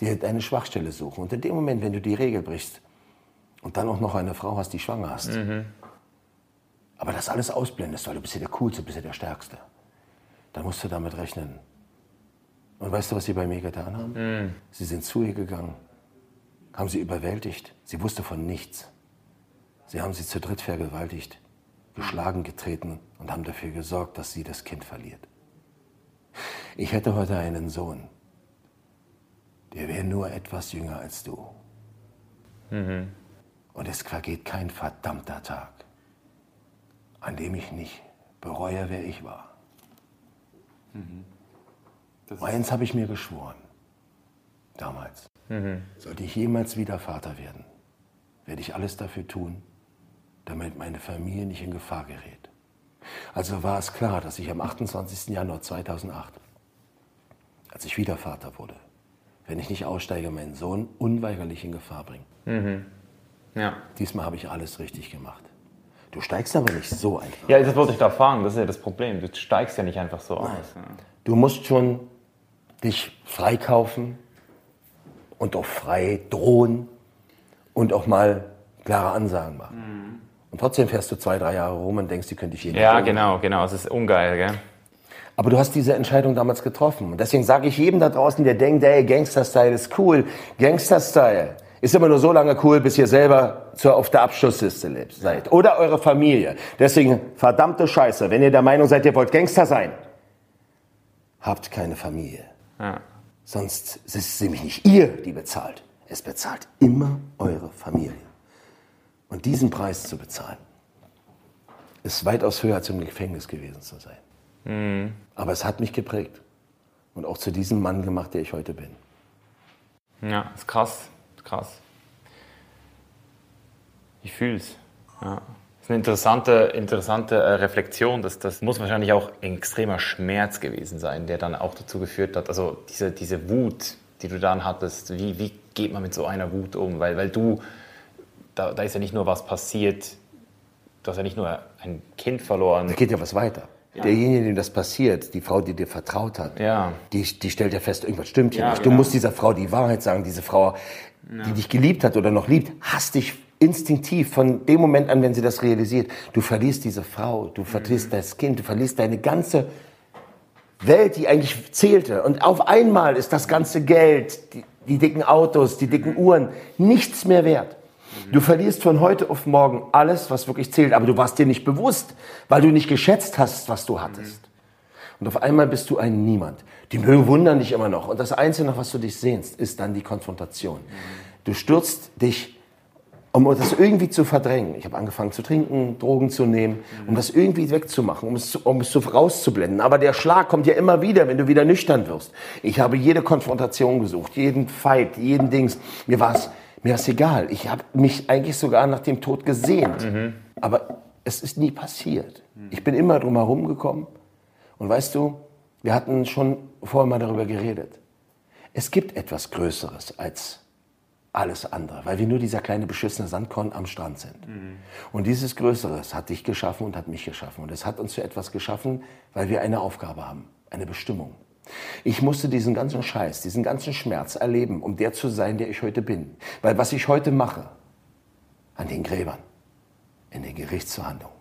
dir deine Schwachstelle suchen. Und in dem Moment, wenn du die Regel brichst und dann auch noch eine Frau hast, die schwanger hast, mhm. aber das alles ausblendest, weil du bist ja der Coolste, bist ja der Stärkste, dann musst du damit rechnen, und weißt du, was sie bei mir getan haben? Mhm. Sie sind zu ihr gegangen, haben sie überwältigt. Sie wusste von nichts. Sie haben sie zu dritt vergewaltigt, geschlagen, getreten und haben dafür gesorgt, dass sie das Kind verliert. Ich hätte heute einen Sohn, der wäre nur etwas jünger als du. Mhm. Und es vergeht kein verdammter Tag, an dem ich nicht bereue, wer ich war. Mhm. Eins habe ich mir geschworen, damals. Mhm. Sollte ich jemals wieder Vater werden, werde ich alles dafür tun, damit meine Familie nicht in Gefahr gerät. Also war es klar, dass ich am 28. Januar 2008, als ich wieder Vater wurde, wenn ich nicht aussteige, meinen Sohn unweigerlich in Gefahr bringe. Mhm. Ja. Diesmal habe ich alles richtig gemacht. Du steigst aber nicht so einfach. Ja, das wollte ich da fragen. Das ist ja das Problem. Du steigst ja nicht einfach so Nein. aus. Du musst schon dich freikaufen und auch frei drohen und auch mal klare Ansagen machen. Mhm. Und trotzdem fährst du zwei, drei Jahre rum und denkst, die könnte ich jeden Ja, genau, genau. Es ist ungeil, gell? Aber du hast diese Entscheidung damals getroffen. Und deswegen sage ich jedem da draußen, der denkt, ey, Gangster-Style ist cool. Gangster-Style ist immer nur so lange cool, bis ihr selber zur, auf der Abschlussliste seid. Oder eure Familie. Deswegen, verdammte Scheiße, wenn ihr der Meinung seid, ihr wollt Gangster sein, habt keine Familie. Ja. Sonst ist es nämlich nicht ihr, die bezahlt. Es bezahlt immer eure Familie. Und diesen Preis zu bezahlen, ist weitaus höher als im Gefängnis gewesen zu sein. Mhm. Aber es hat mich geprägt und auch zu diesem Mann gemacht, der ich heute bin. Ja, ist krass, ist krass. Ich fühle es. Ja ist eine interessante, interessante äh, Reflexion. Das, das muss wahrscheinlich auch ein extremer Schmerz gewesen sein, der dann auch dazu geführt hat, also diese, diese Wut, die du dann hattest, wie, wie geht man mit so einer Wut um? Weil, weil du, da, da ist ja nicht nur was passiert, du hast ja nicht nur ein Kind verloren. Da geht ja was weiter. Ja. Derjenige, dem das passiert, die Frau, die dir vertraut hat, ja. die, die stellt ja fest, irgendwas stimmt hier ja, nicht. Du genau. musst dieser Frau die Wahrheit sagen. Diese Frau, die dich geliebt hat oder noch liebt, hasst dich instinktiv von dem Moment an, wenn sie das realisiert. Du verlierst diese Frau, du verlierst mhm. das Kind, du verlierst deine ganze Welt, die eigentlich zählte. Und auf einmal ist das ganze Geld, die, die dicken Autos, die dicken Uhren, nichts mehr wert. Mhm. Du verlierst von heute auf morgen alles, was wirklich zählt, aber du warst dir nicht bewusst, weil du nicht geschätzt hast, was du hattest. Mhm. Und auf einmal bist du ein Niemand. Die mögen wundern dich immer noch. Und das Einzige, nach was du dich sehnst, ist dann die Konfrontation. Du stürzt dich um das irgendwie zu verdrängen. Ich habe angefangen zu trinken, Drogen zu nehmen, um das irgendwie wegzumachen, um es, zu, um es zu rauszublenden. Aber der Schlag kommt ja immer wieder, wenn du wieder nüchtern wirst. Ich habe jede Konfrontation gesucht, jeden Fight, jeden Dings. Mir war es mir ist egal. Ich habe mich eigentlich sogar nach dem Tod gesehnt. Mhm. Aber es ist nie passiert. Ich bin immer drum herum gekommen. Und weißt du, wir hatten schon vorher mal darüber geredet. Es gibt etwas Größeres als alles andere, weil wir nur dieser kleine beschissene Sandkorn am Strand sind. Mhm. Und dieses Größeres hat dich geschaffen und hat mich geschaffen. Und es hat uns für etwas geschaffen, weil wir eine Aufgabe haben, eine Bestimmung. Ich musste diesen ganzen Scheiß, diesen ganzen Schmerz erleben, um der zu sein, der ich heute bin. Weil was ich heute mache, an den Gräbern, in den Gerichtsverhandlungen,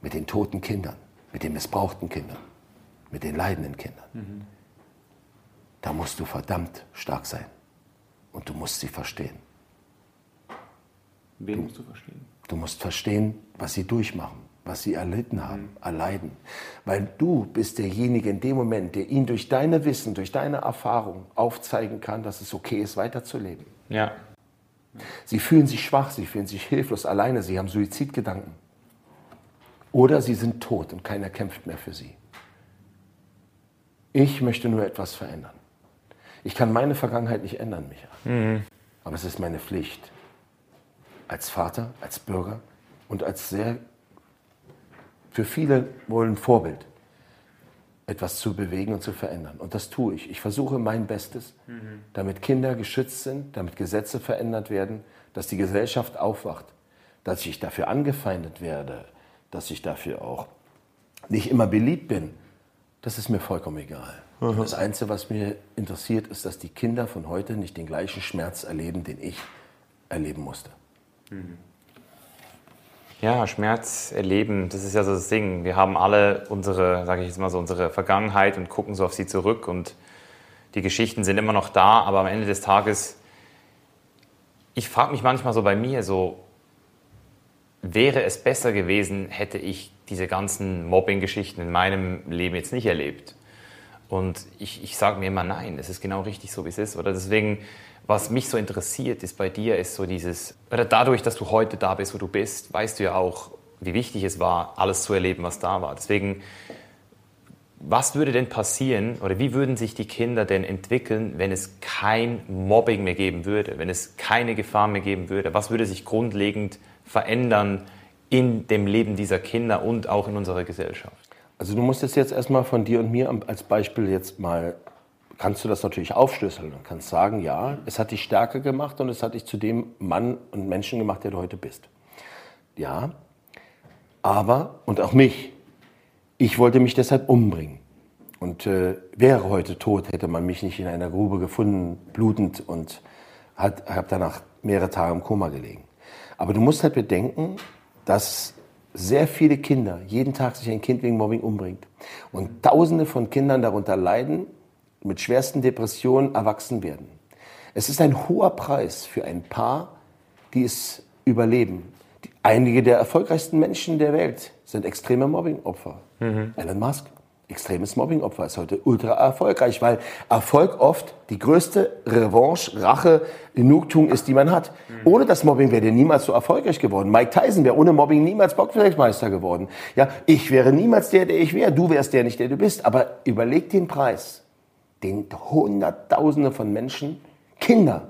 mit den toten Kindern, mit den missbrauchten Kindern, mit den leidenden Kindern, mhm. da musst du verdammt stark sein. Und du musst sie verstehen. Wen musst du verstehen? Du musst verstehen, was sie durchmachen, was sie erlitten haben, mhm. erleiden. Weil du bist derjenige in dem Moment, der ihnen durch deine Wissen, durch deine Erfahrung aufzeigen kann, dass es okay ist, weiterzuleben. Ja. Sie fühlen sich schwach, sie fühlen sich hilflos, alleine, sie haben Suizidgedanken. Oder sie sind tot und keiner kämpft mehr für sie. Ich möchte nur etwas verändern. Ich kann meine Vergangenheit nicht ändern, Micha. Mhm. Aber es ist meine Pflicht, als Vater, als Bürger und als sehr, für viele wohl ein Vorbild, etwas zu bewegen und zu verändern. Und das tue ich. Ich versuche mein Bestes, mhm. damit Kinder geschützt sind, damit Gesetze verändert werden, dass die Gesellschaft aufwacht, dass ich dafür angefeindet werde, dass ich dafür auch nicht immer beliebt bin. Das ist mir vollkommen egal. Mhm. Das Einzige, was mir interessiert, ist, dass die Kinder von heute nicht den gleichen Schmerz erleben, den ich erleben musste. Mhm. Ja, Schmerz erleben, das ist ja so das Ding. Wir haben alle unsere, sage ich jetzt mal so, unsere Vergangenheit und gucken so auf sie zurück und die Geschichten sind immer noch da, aber am Ende des Tages, ich frage mich manchmal so bei mir so, wäre es besser gewesen, hätte ich diese ganzen Mobbing-Geschichten in meinem Leben jetzt nicht erlebt? Und ich, ich sage mir immer, nein, es ist genau richtig so, wie es ist. Oder deswegen, was mich so interessiert, ist bei dir, ist so dieses, oder dadurch, dass du heute da bist, wo du bist, weißt du ja auch, wie wichtig es war, alles zu erleben, was da war. Deswegen, was würde denn passieren oder wie würden sich die Kinder denn entwickeln, wenn es kein Mobbing mehr geben würde, wenn es keine Gefahr mehr geben würde? Was würde sich grundlegend verändern in dem Leben dieser Kinder und auch in unserer Gesellschaft? Also du musst es jetzt erstmal von dir und mir als Beispiel jetzt mal, kannst du das natürlich aufschlüsseln und kannst sagen, ja, es hat dich stärker gemacht und es hat dich zu dem Mann und Menschen gemacht, der du heute bist. Ja, aber, und auch mich, ich wollte mich deshalb umbringen. Und äh, wäre heute tot, hätte man mich nicht in einer Grube gefunden, blutend und habe danach mehrere Tage im Koma gelegen. Aber du musst halt bedenken, dass sehr viele Kinder jeden Tag sich ein Kind wegen Mobbing umbringt und Tausende von Kindern darunter leiden, mit schwersten Depressionen erwachsen werden. Es ist ein hoher Preis für ein Paar, die es überleben. Einige der erfolgreichsten Menschen der Welt sind extreme Mobbingopfer. Mhm. Elon Musk, extremes Mobbingopfer, ist heute ultra erfolgreich, weil Erfolg oft die größte Revanche, Rache, Genugtuung ist, die man hat. Mhm. Ohne das Mobbing wäre der niemals so erfolgreich geworden. Mike Tyson wäre ohne Mobbing niemals Boxweltmeister geworden. Ja, ich wäre niemals der, der ich wäre. Du wärst der nicht, der du bist. Aber überleg den Preis, den Hunderttausende von Menschen, Kinder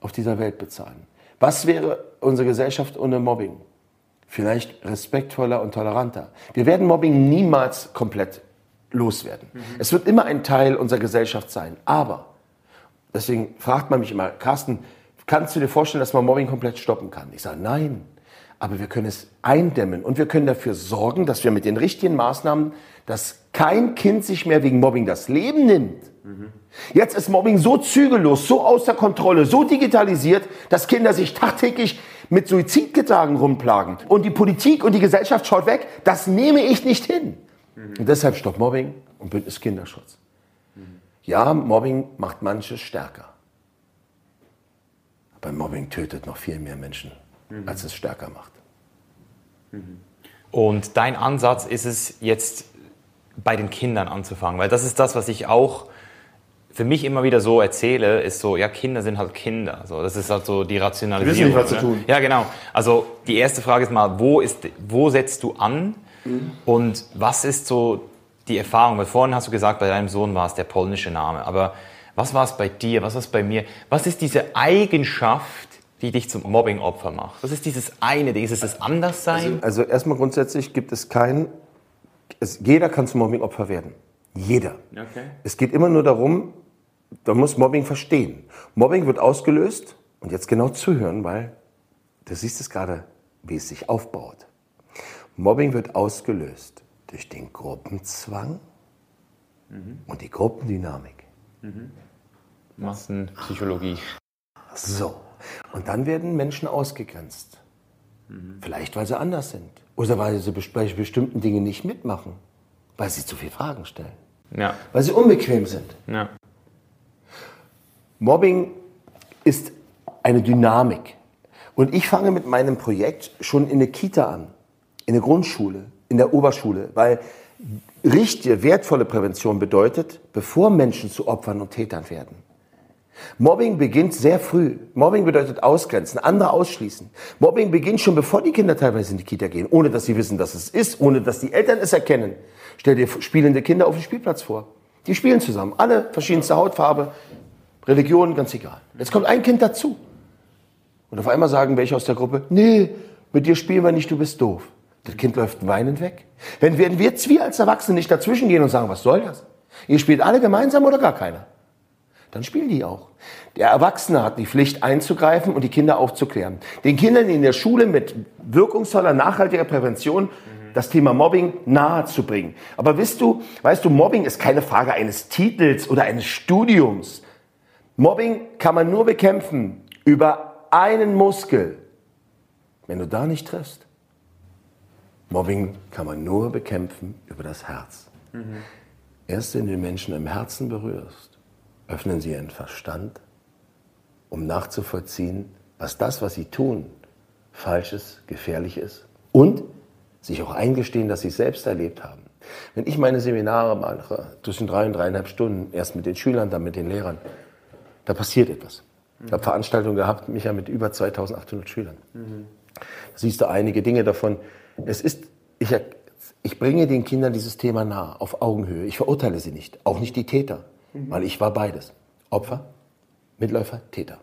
auf dieser Welt bezahlen. Was wäre unsere Gesellschaft ohne Mobbing? vielleicht respektvoller und toleranter. Wir werden Mobbing niemals komplett loswerden. Mhm. Es wird immer ein Teil unserer Gesellschaft sein. Aber, deswegen fragt man mich immer, Carsten, kannst du dir vorstellen, dass man Mobbing komplett stoppen kann? Ich sage, nein. Aber wir können es eindämmen und wir können dafür sorgen, dass wir mit den richtigen Maßnahmen, dass kein Kind sich mehr wegen Mobbing das Leben nimmt. Jetzt ist Mobbing so zügellos, so außer Kontrolle, so digitalisiert, dass Kinder sich tagtäglich mit Suizidgedanken rumplagen. Und die Politik und die Gesellschaft schaut weg. Das nehme ich nicht hin. Und deshalb Stopp Mobbing und Bündnis Kinderschutz. Ja, Mobbing macht manche stärker. Aber Mobbing tötet noch viel mehr Menschen, mhm. als es stärker macht. Und dein Ansatz ist es jetzt bei den Kindern anzufangen, weil das ist das, was ich auch für mich immer wieder so erzähle, ist so, ja, Kinder sind halt Kinder. So, das ist halt so die Rationalisierung. Die wissen nicht, was zu tun. Ja, genau. Also die erste Frage ist mal, wo, ist, wo setzt du an mhm. und was ist so die Erfahrung? Weil vorhin hast du gesagt, bei deinem Sohn war es der polnische Name, aber was war es bei dir? Was war es bei mir? Was ist diese Eigenschaft, die dich zum Mobbing-Opfer macht? Was ist dieses eine Ding? Ist es das Anderssein? Also, also erstmal grundsätzlich gibt es kein, es, jeder kann zum Mobbing-Opfer werden. Jeder. Okay. Es geht immer nur darum, man muss Mobbing verstehen. Mobbing wird ausgelöst, und jetzt genau zuhören, weil du siehst es gerade, wie es sich aufbaut. Mobbing wird ausgelöst durch den Gruppenzwang mhm. und die Gruppendynamik. Mhm. Massenpsychologie. So. Und dann werden Menschen ausgegrenzt. Mhm. Vielleicht, weil sie anders sind. Oder weil sie bei bestimmten Dingen nicht mitmachen. Weil sie zu viele Fragen stellen. Ja. Weil sie unbequem sind. Ja. Mobbing ist eine Dynamik. Und ich fange mit meinem Projekt schon in der Kita an, in der Grundschule, in der Oberschule, weil richtige, wertvolle Prävention bedeutet, bevor Menschen zu Opfern und Tätern werden. Mobbing beginnt sehr früh. Mobbing bedeutet ausgrenzen, andere ausschließen. Mobbing beginnt schon bevor die Kinder teilweise in die Kita gehen, ohne dass sie wissen, dass es ist, ohne dass die Eltern es erkennen. Stell dir spielende Kinder auf dem Spielplatz vor. Die spielen zusammen, alle verschiedenste Hautfarbe, Religion, ganz egal. Jetzt kommt ein Kind dazu. Und auf einmal sagen welche aus der Gruppe, nee, mit dir spielen wir nicht, du bist doof. Das Kind läuft weinend weg. Wenn werden wir jetzt, wir als Erwachsene nicht dazwischen gehen und sagen, was soll das? Ihr spielt alle gemeinsam oder gar keiner? Dann spielen die auch. Der Erwachsene hat die Pflicht einzugreifen und die Kinder aufzuklären. Den Kindern in der Schule mit wirkungsvoller, nachhaltiger Prävention das Thema Mobbing nahezubringen. Aber wisst du, weißt du, Mobbing ist keine Frage eines Titels oder eines Studiums. Mobbing kann man nur bekämpfen über einen Muskel, wenn du da nicht triffst. Mobbing kann man nur bekämpfen über das Herz. Mhm. Erst wenn du den Menschen im Herzen berührst, öffnen sie ihren Verstand, um nachzuvollziehen, was das, was sie tun, falsch ist, gefährlich ist und sich auch eingestehen, dass sie es selbst erlebt haben. Wenn ich meine Seminare mache, zwischen drei und dreieinhalb Stunden, erst mit den Schülern, dann mit den Lehrern, da passiert etwas. Ich habe Veranstaltungen gehabt, Micha, mit über 2800 Schülern. Da siehst du einige Dinge davon. Es ist, ich, ich bringe den Kindern dieses Thema nah, auf Augenhöhe. Ich verurteile sie nicht, auch nicht die Täter, mhm. weil ich war beides. Opfer, Mitläufer, Täter.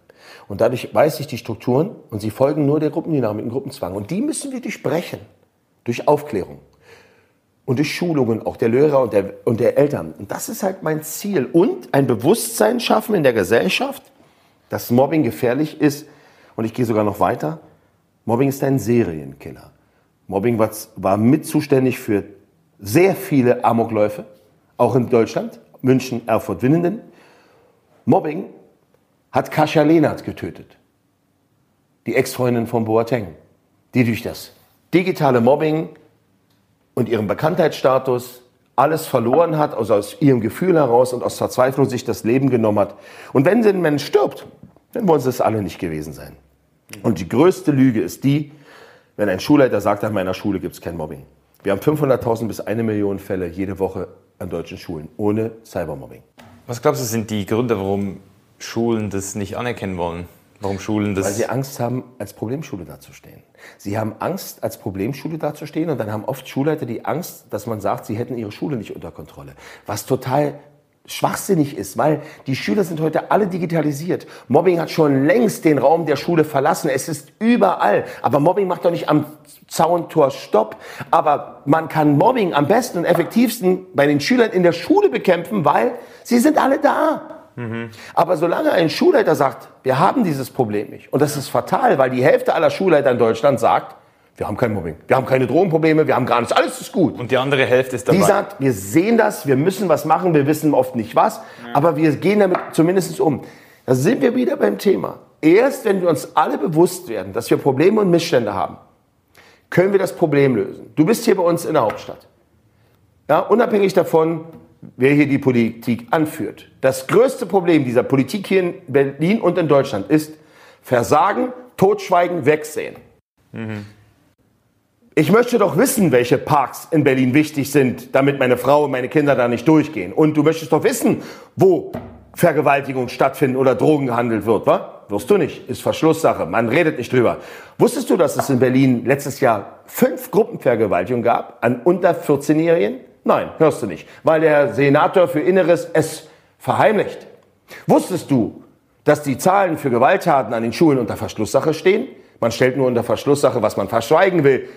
Und dadurch weiß ich die Strukturen und sie folgen nur der Gruppendynamik, dem Gruppenzwang. Und die müssen wir durchbrechen, durch Aufklärung und durch Schulungen auch der Lehrer und der, und der Eltern. Und das ist halt mein Ziel. Und ein Bewusstsein schaffen in der Gesellschaft, dass Mobbing gefährlich ist. Und ich gehe sogar noch weiter. Mobbing ist ein Serienkiller. Mobbing war, war mit zuständig für sehr viele Amokläufe, auch in Deutschland, München, Erfurt, Winnenden. Mobbing hat Kasia Lehnert getötet, die Ex-Freundin von Boateng, die durch das digitale Mobbing und ihren Bekanntheitsstatus alles verloren hat, also aus ihrem Gefühl heraus und aus Verzweiflung sich das Leben genommen hat. Und wenn ein Mensch stirbt, dann wollen sie es alle nicht gewesen sein. Und die größte Lüge ist die, wenn ein Schulleiter sagt, an meiner Schule gibt es kein Mobbing. Wir haben 500.000 bis eine Million Fälle jede Woche an deutschen Schulen ohne Cybermobbing. Was glaubst du, sind die Gründe, warum Schulen das nicht anerkennen wollen? Warum Schulen das? Weil sie Angst haben, als Problemschule dazustehen. Sie haben Angst, als Problemschule dazustehen und dann haben oft Schulleiter die Angst, dass man sagt, sie hätten ihre Schule nicht unter Kontrolle. Was total schwachsinnig ist, weil die Schüler sind heute alle digitalisiert. Mobbing hat schon längst den Raum der Schule verlassen. Es ist überall. Aber Mobbing macht doch nicht am Zauntor Stopp. Aber man kann Mobbing am besten und effektivsten bei den Schülern in der Schule bekämpfen, weil sie sind alle da. Mhm. Aber solange ein Schulleiter sagt, wir haben dieses Problem nicht, und das ist fatal, weil die Hälfte aller Schulleiter in Deutschland sagt, wir haben kein Mobbing, wir haben keine Drogenprobleme, wir haben gar nichts, alles ist gut. Und die andere Hälfte ist dabei. Die sagt, wir sehen das, wir müssen was machen, wir wissen oft nicht was, ja. aber wir gehen damit zumindest um. Da sind wir wieder beim Thema. Erst wenn wir uns alle bewusst werden, dass wir Probleme und Missstände haben, können wir das Problem lösen. Du bist hier bei uns in der Hauptstadt. Ja, unabhängig davon, wer hier die Politik anführt. Das größte Problem dieser Politik hier in Berlin und in Deutschland ist Versagen, Totschweigen, Wegsehen. Mhm. Ich möchte doch wissen, welche Parks in Berlin wichtig sind, damit meine Frau und meine Kinder da nicht durchgehen. Und du möchtest doch wissen, wo Vergewaltigung stattfinden oder Drogen gehandelt wird, wa? Wirst du nicht. Ist Verschlusssache. Man redet nicht drüber. Wusstest du, dass es in Berlin letztes Jahr fünf Gruppenvergewaltigungen gab an unter 14-Jährigen? Nein, hörst du nicht. Weil der Senator für Inneres es verheimlicht. Wusstest du, dass die Zahlen für Gewalttaten an den Schulen unter Verschlusssache stehen? Man stellt nur unter Verschlusssache, was man verschweigen will.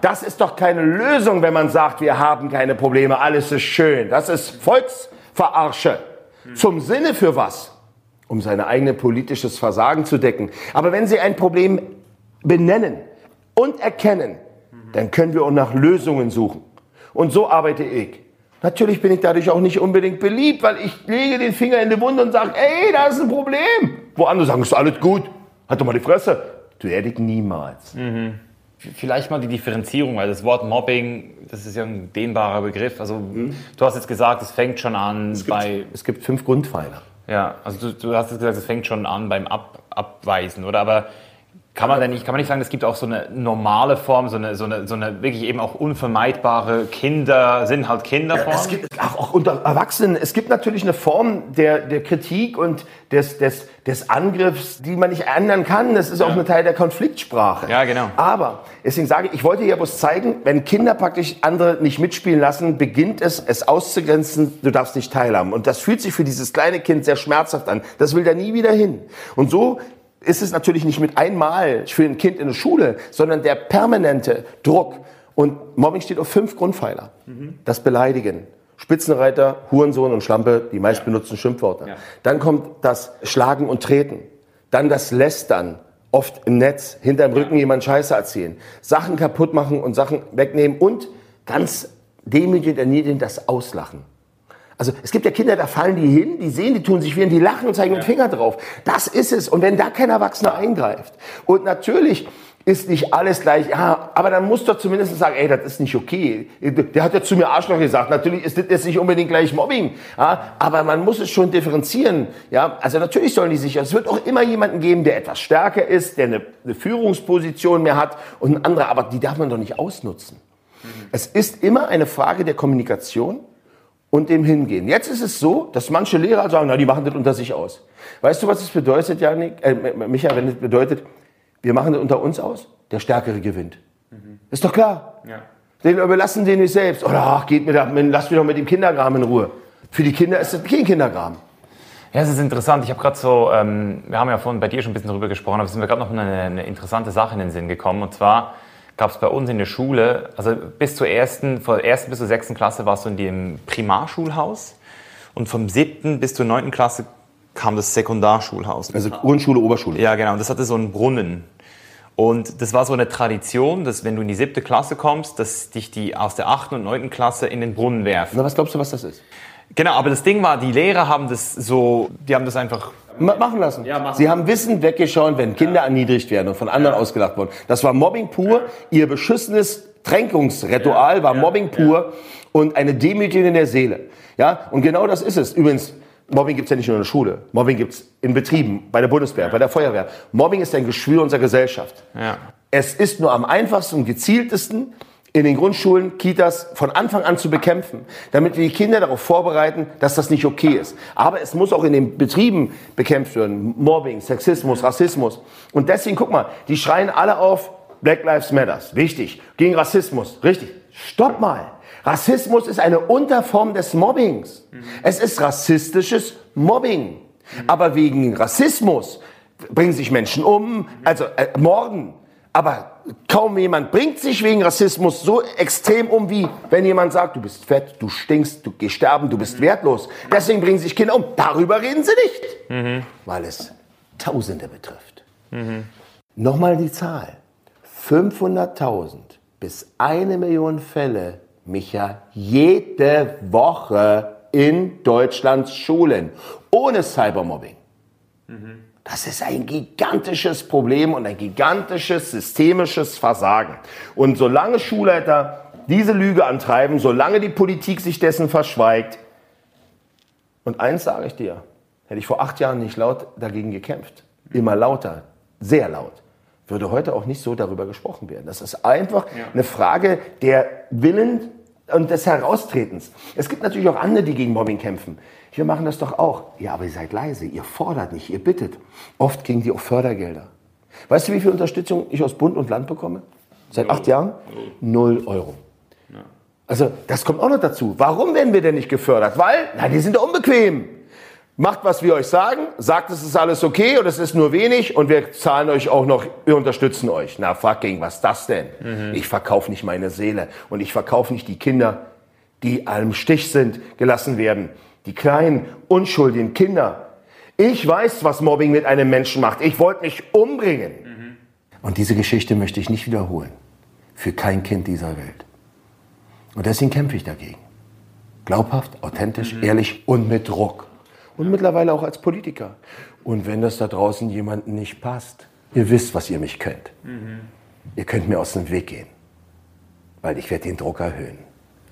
Das ist doch keine Lösung, wenn man sagt, wir haben keine Probleme, alles ist schön. Das ist Volksverarsche. Zum Sinne für was? Um sein eigenes politisches Versagen zu decken. Aber wenn Sie ein Problem benennen und erkennen, dann können wir auch nach Lösungen suchen. Und so arbeite ich. Natürlich bin ich dadurch auch nicht unbedingt beliebt, weil ich lege den Finger in die Wunde und sage, ey, da ist ein Problem. Wo andere sagen, ist alles gut. Halt doch mal die Fresse. Du werde ich niemals. Mhm. Vielleicht mal die Differenzierung, weil das Wort Mobbing, das ist ja ein dehnbarer Begriff. Also mhm. du hast jetzt gesagt, es fängt schon an es gibt, bei... Es gibt fünf Grundpfeiler. Ja, also du, du hast jetzt gesagt, es fängt schon an beim Ab, Abweisen, oder? Aber kann man denn nicht, kann man nicht sagen, es gibt auch so eine normale Form, so eine, so eine, so eine wirklich eben auch unvermeidbare Kinder, sind halt Kinderform? Es gibt auch, auch unter Erwachsenen, es gibt natürlich eine Form der, der Kritik und des, des, des Angriffs, die man nicht ändern kann. Das ist ja. auch ein Teil der Konfliktsprache. Ja, genau. Aber, deswegen sage ich, ich wollte hier bloß zeigen, wenn Kinder praktisch andere nicht mitspielen lassen, beginnt es, es auszugrenzen, du darfst nicht teilhaben. Und das fühlt sich für dieses kleine Kind sehr schmerzhaft an. Das will da nie wieder hin. Und so ist es natürlich nicht mit einmal für ein Kind in der Schule, sondern der permanente Druck. Und Mobbing steht auf fünf Grundpfeiler. Mhm. Das Beleidigen. Spitzenreiter, Hurensohn und Schlampe, die meist ja. benutzten Schimpfworte. Ja. Dann kommt das Schlagen und Treten. Dann das Lästern, oft im Netz, hinterm Rücken jemand Scheiße erzählen. Sachen kaputt machen und Sachen wegnehmen und ganz demütigend erniedrigend das Auslachen. Also es gibt ja Kinder, da fallen die hin, die sehen, die tun sich weh, die lachen und zeigen ja. den Finger drauf. Das ist es. Und wenn da kein Erwachsener eingreift. Und natürlich ist nicht alles gleich, ja, aber dann muss doch zumindest sagen, ey, das ist nicht okay. Der hat ja zu mir Arschloch gesagt. Natürlich ist das jetzt nicht unbedingt gleich Mobbing, ja, aber man muss es schon differenzieren. Ja, also natürlich sollen die sich, es wird auch immer jemanden geben, der etwas stärker ist, der eine, eine Führungsposition mehr hat und ein anderer, aber die darf man doch nicht ausnutzen. Mhm. Es ist immer eine Frage der Kommunikation und dem hingehen. Jetzt ist es so, dass manche Lehrer sagen, na, die machen das unter sich aus. Weißt du, was das bedeutet, Janik, äh, Micha, wenn das bedeutet, wir machen das unter uns aus? Der Stärkere gewinnt. Mhm. Ist doch klar. Ja. Den überlassen den nicht selbst. Oder ach, geht mir da, lass mich doch mit dem Kindergraben in Ruhe. Für die Kinder ist das kein Kindergraben. Ja, es ist interessant. Ich habe gerade so, ähm, wir haben ja vorhin bei dir schon ein bisschen darüber gesprochen, aber es ist mir gerade noch eine, eine interessante Sache in den Sinn gekommen. Und zwar, gab es bei uns in der Schule, also bis zur ersten, von der ersten bis zur sechsten Klasse warst du in dem Primarschulhaus und vom siebten bis zur neunten Klasse kam das Sekundarschulhaus. Also Grundschule, Oberschule. Ja, genau. Und das hatte so einen Brunnen. Und das war so eine Tradition, dass wenn du in die siebte Klasse kommst, dass dich die aus der achten und neunten Klasse in den Brunnen werfen. Na, was glaubst du, was das ist? Genau, aber das Ding war, die Lehrer haben das so, die haben das einfach machen lassen. Ja, machen. Sie haben Wissen weggeschaut, wenn Kinder ja. erniedrigt werden und von anderen ja. ausgelacht wurden. Das war Mobbing pur. Ihr beschissenes Tränkungsritual war Mobbing pur und eine Demütigung in der Seele. Ja, und genau das ist es. Übrigens, Mobbing gibt's ja nicht nur in der Schule. Mobbing gibt's in Betrieben, bei der Bundeswehr, bei der Feuerwehr. Mobbing ist ein Geschwür unserer Gesellschaft. Ja. Es ist nur am einfachsten und gezieltesten, in den Grundschulen, Kitas von Anfang an zu bekämpfen, damit wir die Kinder darauf vorbereiten, dass das nicht okay ist. Aber es muss auch in den Betrieben bekämpft werden. Mobbing, Sexismus, Rassismus. Und deswegen, guck mal, die schreien alle auf Black Lives Matters. Wichtig. Gegen Rassismus. Richtig. Stopp mal. Rassismus ist eine Unterform des Mobbings. Es ist rassistisches Mobbing. Aber wegen Rassismus bringen sich Menschen um, also äh, morden. Aber kaum jemand bringt sich wegen Rassismus so extrem um, wie wenn jemand sagt, du bist fett, du stinkst, du gehst sterben, du bist wertlos. Deswegen bringen sich Kinder um. Darüber reden sie nicht, mhm. weil es Tausende betrifft. Mhm. Nochmal die Zahl. 500.000 bis eine Million Fälle, Micha, jede Woche in Deutschlands Schulen ohne Cybermobbing. Mhm. Das ist ein gigantisches Problem und ein gigantisches systemisches Versagen. Und solange Schulleiter diese Lüge antreiben, solange die Politik sich dessen verschweigt, und eins sage ich dir, hätte ich vor acht Jahren nicht laut dagegen gekämpft, immer lauter, sehr laut, würde heute auch nicht so darüber gesprochen werden. Das ist einfach eine Frage der Willen und des Heraustretens. Es gibt natürlich auch andere, die gegen Mobbing kämpfen. Wir machen das doch auch. Ja, aber ihr seid leise, ihr fordert nicht, ihr bittet. Oft kriegen die auch Fördergelder. Weißt du, wie viel Unterstützung ich aus Bund und Land bekomme? Seit acht Jahren? Null Euro. Also das kommt auch noch dazu. Warum werden wir denn nicht gefördert? Weil, na, die sind unbequem. Macht, was wir euch sagen, sagt, es ist alles okay und es ist nur wenig und wir zahlen euch auch noch, wir unterstützen euch. Na fucking, was das denn? Mhm. Ich verkaufe nicht meine Seele und ich verkaufe nicht die Kinder, die am Stich sind, gelassen werden. Die kleinen, unschuldigen Kinder. Ich weiß, was Mobbing mit einem Menschen macht. Ich wollte mich umbringen. Mhm. Und diese Geschichte möchte ich nicht wiederholen. Für kein Kind dieser Welt. Und deswegen kämpfe ich dagegen. Glaubhaft, authentisch, mhm. ehrlich und mit Druck. Und mittlerweile auch als Politiker. Und wenn das da draußen jemandem nicht passt, ihr wisst, was ihr mich könnt. Mhm. Ihr könnt mir aus dem Weg gehen. Weil ich werde den Druck erhöhen.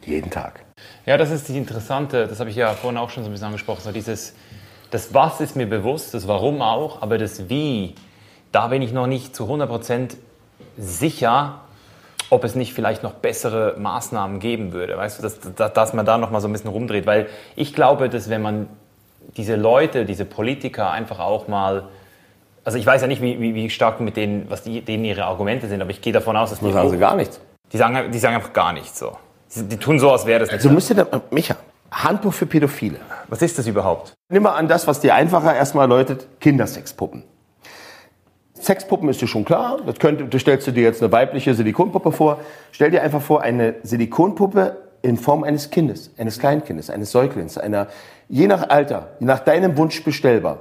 Jeden Tag. Ja, das ist die interessante, das habe ich ja vorhin auch schon so ein bisschen angesprochen, so dieses, das Was ist mir bewusst, das Warum auch, aber das Wie, da bin ich noch nicht zu 100% sicher, ob es nicht vielleicht noch bessere Maßnahmen geben würde. Weißt du, dass, dass, dass man da noch mal so ein bisschen rumdreht. Weil ich glaube, dass wenn man diese Leute, diese Politiker einfach auch mal also ich weiß ja nicht, wie, wie, wie stark mit denen, was die, denen ihre Argumente sind, aber ich gehe davon aus, dass die. sagen sie gar nichts. Die sagen, die sagen einfach gar nichts so. Die, tun so, als wäre das nicht. Also so. müsst ihr da, Micha, Handbuch für Pädophile. Was ist das überhaupt? Nimm mal an das, was dir einfacher erstmal läutet, Kindersexpuppen. Sexpuppen ist dir schon klar. Das, könnte, das stellst du dir jetzt eine weibliche Silikonpuppe vor. Stell dir einfach vor, eine Silikonpuppe in Form eines Kindes, eines Kleinkindes, eines Säuglings, einer, je nach Alter, nach deinem Wunsch bestellbar.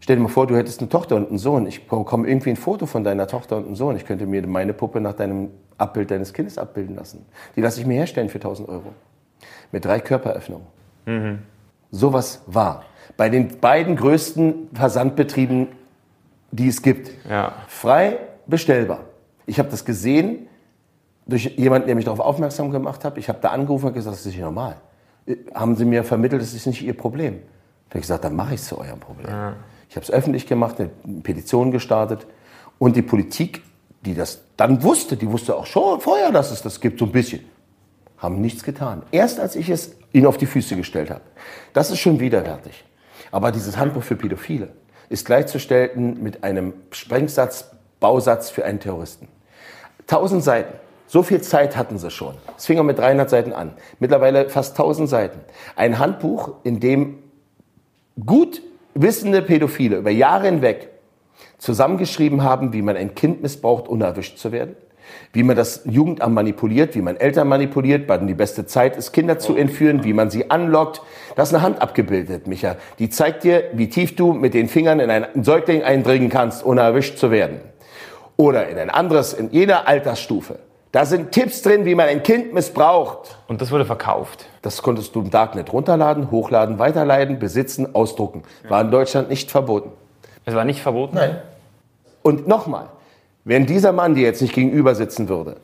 Stell dir mal vor, du hättest eine Tochter und einen Sohn. Ich bekomme irgendwie ein Foto von deiner Tochter und einem Sohn. Ich könnte mir meine Puppe nach deinem Abbild deines Kindes abbilden lassen. Die lasse ich mir herstellen für 1000 Euro. Mit drei Körperöffnungen. Mhm. Sowas war. Bei den beiden größten Versandbetrieben die es gibt. Ja. Frei bestellbar. Ich habe das gesehen durch jemanden, der mich darauf aufmerksam gemacht hat. Ich habe da angerufen und gesagt, das ist nicht normal. Äh, haben sie mir vermittelt, das ist nicht ihr Problem. Da habe ich gesagt, dann mache ich es zu eurem Problem. Ja. Ich habe es öffentlich gemacht, eine Petition gestartet und die Politik, die das dann wusste, die wusste auch schon vorher, dass es das gibt, so ein bisschen, haben nichts getan. Erst als ich es ihnen auf die Füße gestellt habe. Das ist schon widerwärtig. Aber dieses Handbuch für Pädophile, ist gleichzustellen mit einem Sprengsatz, Bausatz für einen Terroristen. 1000 Seiten. So viel Zeit hatten sie schon. Es fing mit 300 Seiten an. Mittlerweile fast 1000 Seiten. Ein Handbuch, in dem gut wissende Pädophile über Jahre hinweg zusammengeschrieben haben, wie man ein Kind missbraucht, ohne erwischt zu werden wie man das Jugendamt manipuliert, wie man Eltern manipuliert, wann die beste Zeit ist, Kinder zu entführen, wie man sie anlockt. Da ist eine Hand abgebildet, Micha. Die zeigt dir, wie tief du mit den Fingern in einen Säugling eindringen kannst, ohne erwischt zu werden. Oder in ein anderes, in jeder Altersstufe. Da sind Tipps drin, wie man ein Kind missbraucht. Und das wurde verkauft. Das konntest du im Darknet runterladen, hochladen, weiterleiten, besitzen, ausdrucken. War in Deutschland nicht verboten. Es war nicht verboten? Nein. Und nochmal, wenn dieser Mann dir jetzt nicht gegenüber sitzen würde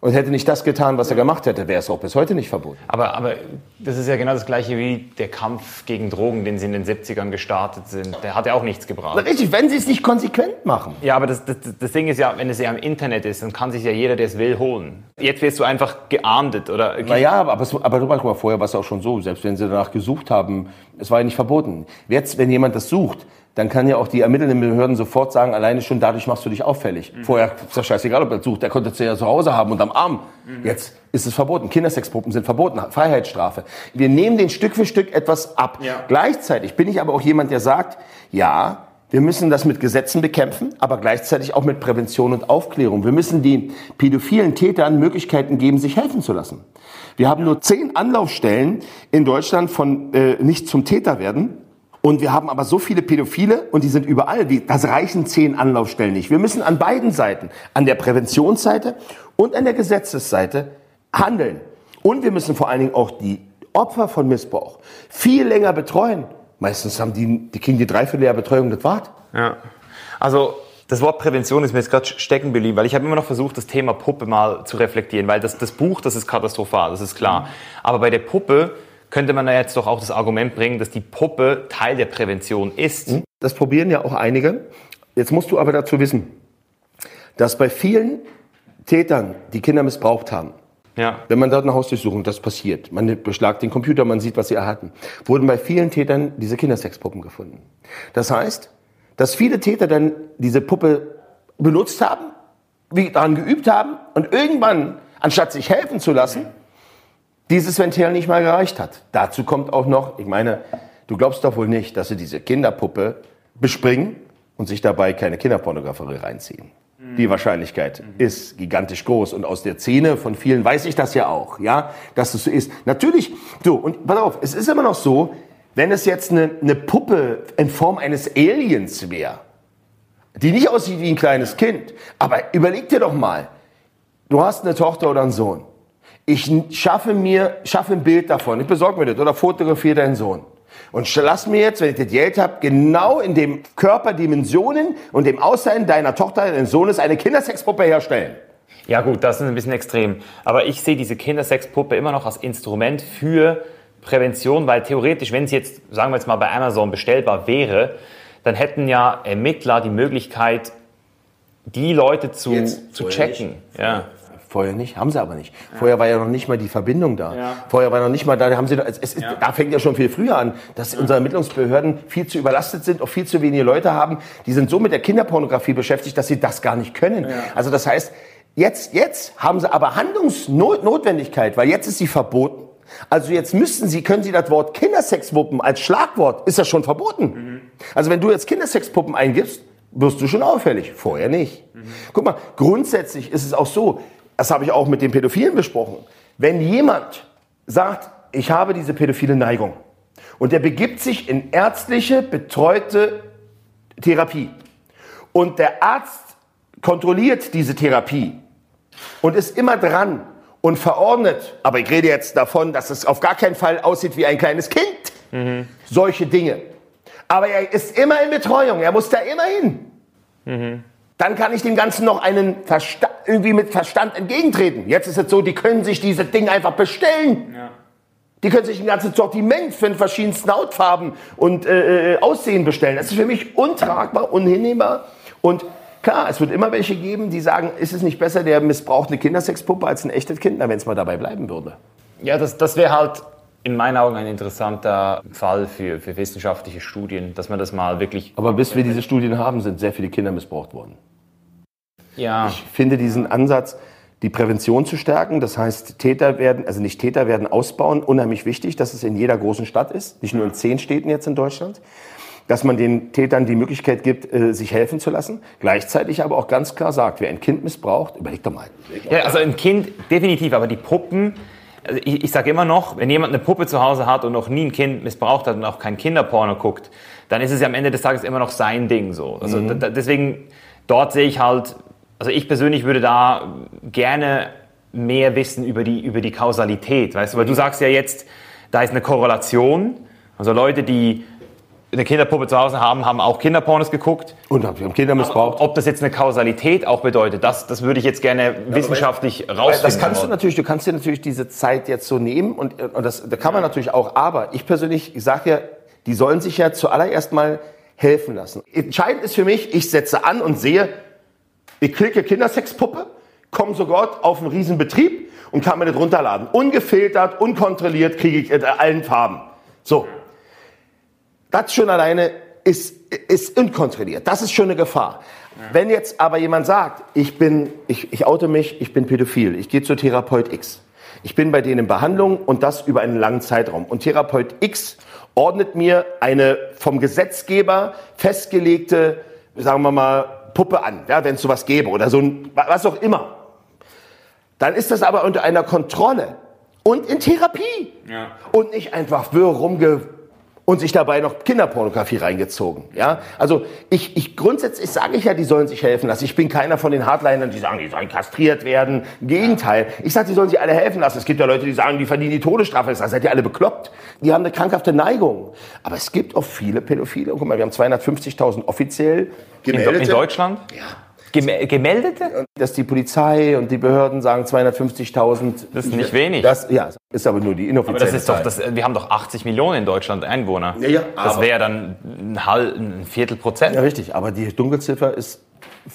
und hätte nicht das getan, was er gemacht hätte, wäre es auch bis heute nicht verboten. Aber, aber das ist ja genau das Gleiche wie der Kampf gegen Drogen, den sie in den 70ern gestartet sind. Der hat ja auch nichts gebracht. Richtig, wenn sie es nicht konsequent machen. Ja, aber das, das, das Ding ist ja, wenn es ja im Internet ist, dann kann sich ja jeder, der es will, holen. Jetzt wirst du einfach geahndet, oder? Naja, aber, aber, aber guck mal, vorher war es auch schon so, selbst wenn sie danach gesucht haben, es war ja nicht verboten. Jetzt, wenn jemand das sucht, dann kann ja auch die ermittelnden Behörden sofort sagen, alleine schon dadurch machst du dich auffällig. Mhm. Vorher ist das scheißegal, ob er sucht, der konnte es ja zu Hause haben und am Arm. Mhm. Jetzt ist es verboten. Kindersexpuppen sind verboten, Freiheitsstrafe. Wir nehmen den Stück für Stück etwas ab. Ja. Gleichzeitig bin ich aber auch jemand, der sagt, ja, wir müssen das mit Gesetzen bekämpfen, aber gleichzeitig auch mit Prävention und Aufklärung. Wir müssen den pädophilen Tätern Möglichkeiten geben, sich helfen zu lassen. Wir haben nur zehn Anlaufstellen in Deutschland von äh, nicht zum Täter werden und wir haben aber so viele Pädophile und die sind überall. Das reichen zehn Anlaufstellen nicht. Wir müssen an beiden Seiten, an der Präventionsseite und an der Gesetzesseite handeln. Und wir müssen vor allen Dingen auch die Opfer von Missbrauch viel länger betreuen. Meistens haben die, die kriegen die Dreivierteljahr Betreuung, das wart. Ja. Also, das Wort Prävention ist mir jetzt gerade stecken geblieben, weil ich habe immer noch versucht, das Thema Puppe mal zu reflektieren, weil das, das Buch, das ist katastrophal, das ist klar. Aber bei der Puppe könnte man da jetzt doch auch das Argument bringen, dass die Puppe Teil der Prävention ist. Hm? Das probieren ja auch einige. Jetzt musst du aber dazu wissen, dass bei vielen Tätern, die Kinder missbraucht haben, Ja. wenn man dort eine Hausdurchsuchung, das passiert, man beschlagt den Computer, man sieht, was sie erhalten, wurden bei vielen Tätern diese Kindersexpuppen gefunden. Das heißt, dass viele Täter dann diese Puppe benutzt haben, wie daran geübt haben und irgendwann, anstatt sich helfen zu lassen, dieses Ventil nicht mal gereicht hat. Dazu kommt auch noch, ich meine, du glaubst doch wohl nicht, dass sie diese Kinderpuppe bespringen und sich dabei keine Kinderpornografie reinziehen. Die Wahrscheinlichkeit ist gigantisch groß und aus der Szene von vielen weiß ich das ja auch, ja, dass es so ist. Natürlich, so und pass auf, es ist immer noch so, wenn es jetzt eine, eine Puppe in Form eines Aliens wäre, die nicht aussieht wie ein kleines Kind, aber überleg dir doch mal, du hast eine Tochter oder einen Sohn. Ich schaffe mir, schaffe ein Bild davon. Ich besorge mir das oder fotografiere deinen Sohn. Und lass mir jetzt, wenn ich das Geld habe, genau in dem Körperdimensionen und dem Aussehen deiner Tochter, deines Sohnes eine Kindersexpuppe herstellen. Ja gut, das ist ein bisschen extrem. Aber ich sehe diese Kindersexpuppe immer noch als Instrument für Prävention, weil theoretisch, wenn sie jetzt, sagen wir jetzt mal, bei Amazon bestellbar wäre, dann hätten ja Ermittler die Möglichkeit, die Leute zu, Jetzt? zu checken. Ja. Vorher nicht, haben sie aber nicht. Vorher war ja noch nicht mal die Verbindung da. Ja. Vorher war noch nicht mal da, da haben sie, es, es, ist- da fängt ja schon viel früher an, dass unsere Ermittlungsbehörden viel zu überlastet sind, auch viel zu wenige Leute haben. Die sind so mit der Kinderpornografie beschäftigt, dass sie das gar nicht können. Also das heißt, jetzt, jetzt haben sie aber Handlungsnotwendigkeit, weil jetzt ist sie verboten. Also jetzt müssten Sie, können Sie das Wort Kindersexpuppen als Schlagwort, ist das schon verboten. Also wenn du jetzt Kindersexpuppen eingibst, wirst du schon auffällig. Vorher nicht. Guck mal, grundsätzlich ist es auch so, das habe ich auch mit den Pädophilen besprochen. Wenn jemand sagt, ich habe diese pädophile Neigung und der begibt sich in ärztliche, betreute Therapie und der Arzt kontrolliert diese Therapie und ist immer dran und verordnet, aber ich rede jetzt davon, dass es auf gar keinen Fall aussieht wie ein kleines Kind, solche Dinge. Aber er ist immer in Betreuung, er muss da immer hin. Dann kann ich dem Ganzen noch einen Versta irgendwie mit Verstand entgegentreten. Jetzt ist es so, die können sich diese Dinge einfach bestellen. Die können sich ein ganzes Sortiment von verschiedensten Hautfarben und äh, äh, Aussehen bestellen. Das ist für mich untragbar, unhinnehmbar. Und klar, es wird immer welche geben, die sagen, ist es nicht besser, der missbraucht eine Kindersexpuppe als ein echtes Kind, wenn es mal dabei bleiben würde. Ja, das, das wäre halt in meinen Augen ein interessanter Fall für, für wissenschaftliche Studien, dass man das mal wirklich. Aber bis wir diese Studien haben, sind sehr viele Kinder missbraucht worden. Ja, Ich finde diesen Ansatz, die Prävention zu stärken, das heißt, Täter werden, also nicht Täter werden ausbauen, unheimlich wichtig, dass es in jeder großen Stadt ist, nicht nur in zehn Städten jetzt in Deutschland, dass man den Tätern die Möglichkeit gibt, äh, sich helfen zu lassen, gleichzeitig aber auch ganz klar sagt, wer ein Kind missbraucht, überleg doch mal. ja also ein Kind definitiv, aber die Puppen. Also ich, ich sage immer noch, wenn jemand eine Puppe zu Hause hat und noch nie ein Kind missbraucht hat und auch kein Kinderporno guckt, dann ist es ja am Ende des Tages immer noch sein Ding so. Also da, da, deswegen dort sehe ich halt, also ich persönlich würde da gerne mehr wissen über die über die Kausalität, weißt du, weil du sagst ja jetzt, da ist eine Korrelation, also Leute, die eine Kinderpuppe zu Hause haben, haben auch Kinderpornos geguckt. Und haben Kinder missbraucht. Ob das jetzt eine Kausalität auch bedeutet, das, das würde ich jetzt gerne wissenschaftlich rausfinden. Das kannst du natürlich, du kannst dir natürlich diese Zeit jetzt so nehmen und, und das, da kann man natürlich auch, aber ich persönlich, ich sage ja, die sollen sich ja zuallererst mal helfen lassen. Entscheidend ist für mich, ich setze an und sehe, ich klicke Kindersexpuppe, komme sogar auf einen riesen Betrieb und kann mir das runterladen. Ungefiltert, unkontrolliert kriege ich in allen Farben. So. Das schon alleine ist, ist unkontrolliert. Das ist schon eine Gefahr. Wenn jetzt aber jemand sagt, ich bin, ich, ich oute mich, ich bin pädophil, ich gehe zu Therapeut X. Ich bin bei denen in Behandlung und das über einen langen Zeitraum. Und Therapeut X ordnet mir eine vom Gesetzgeber festgelegte, sagen wir mal, Puppe an, ja, wenn es sowas gäbe oder so ein, was auch immer. Dann ist das aber unter einer Kontrolle und in Therapie. Und nicht einfach wirr rumge und sich dabei noch Kinderpornografie reingezogen. Ja? Also ich, ich grundsätzlich sage ich ja, die sollen sich helfen lassen. Ich bin keiner von den Hardlinern, die sagen, die sollen kastriert werden. Im Gegenteil. Ich sage, die sollen sich alle helfen lassen. Es gibt ja Leute, die sagen, die verdienen die Todesstrafe. Ich sage, seid ihr alle bekloppt? Die haben eine krankhafte Neigung. Aber es gibt auch viele Pädophile. Guck mal, wir haben 250.000 offiziell in, in Deutschland? Ja. Gem Gemeldete? Dass die Polizei und die Behörden sagen 250.000. Das ist nicht wenig. Das, ja, ist aber nur die inoffizielle Aber das ist doch, Zahl. das, wir haben doch 80 Millionen in Deutschland Einwohner. Ja, ja, das wäre dann ein, halb, ein Viertel Prozent. Ja, richtig. Aber die Dunkelziffer ist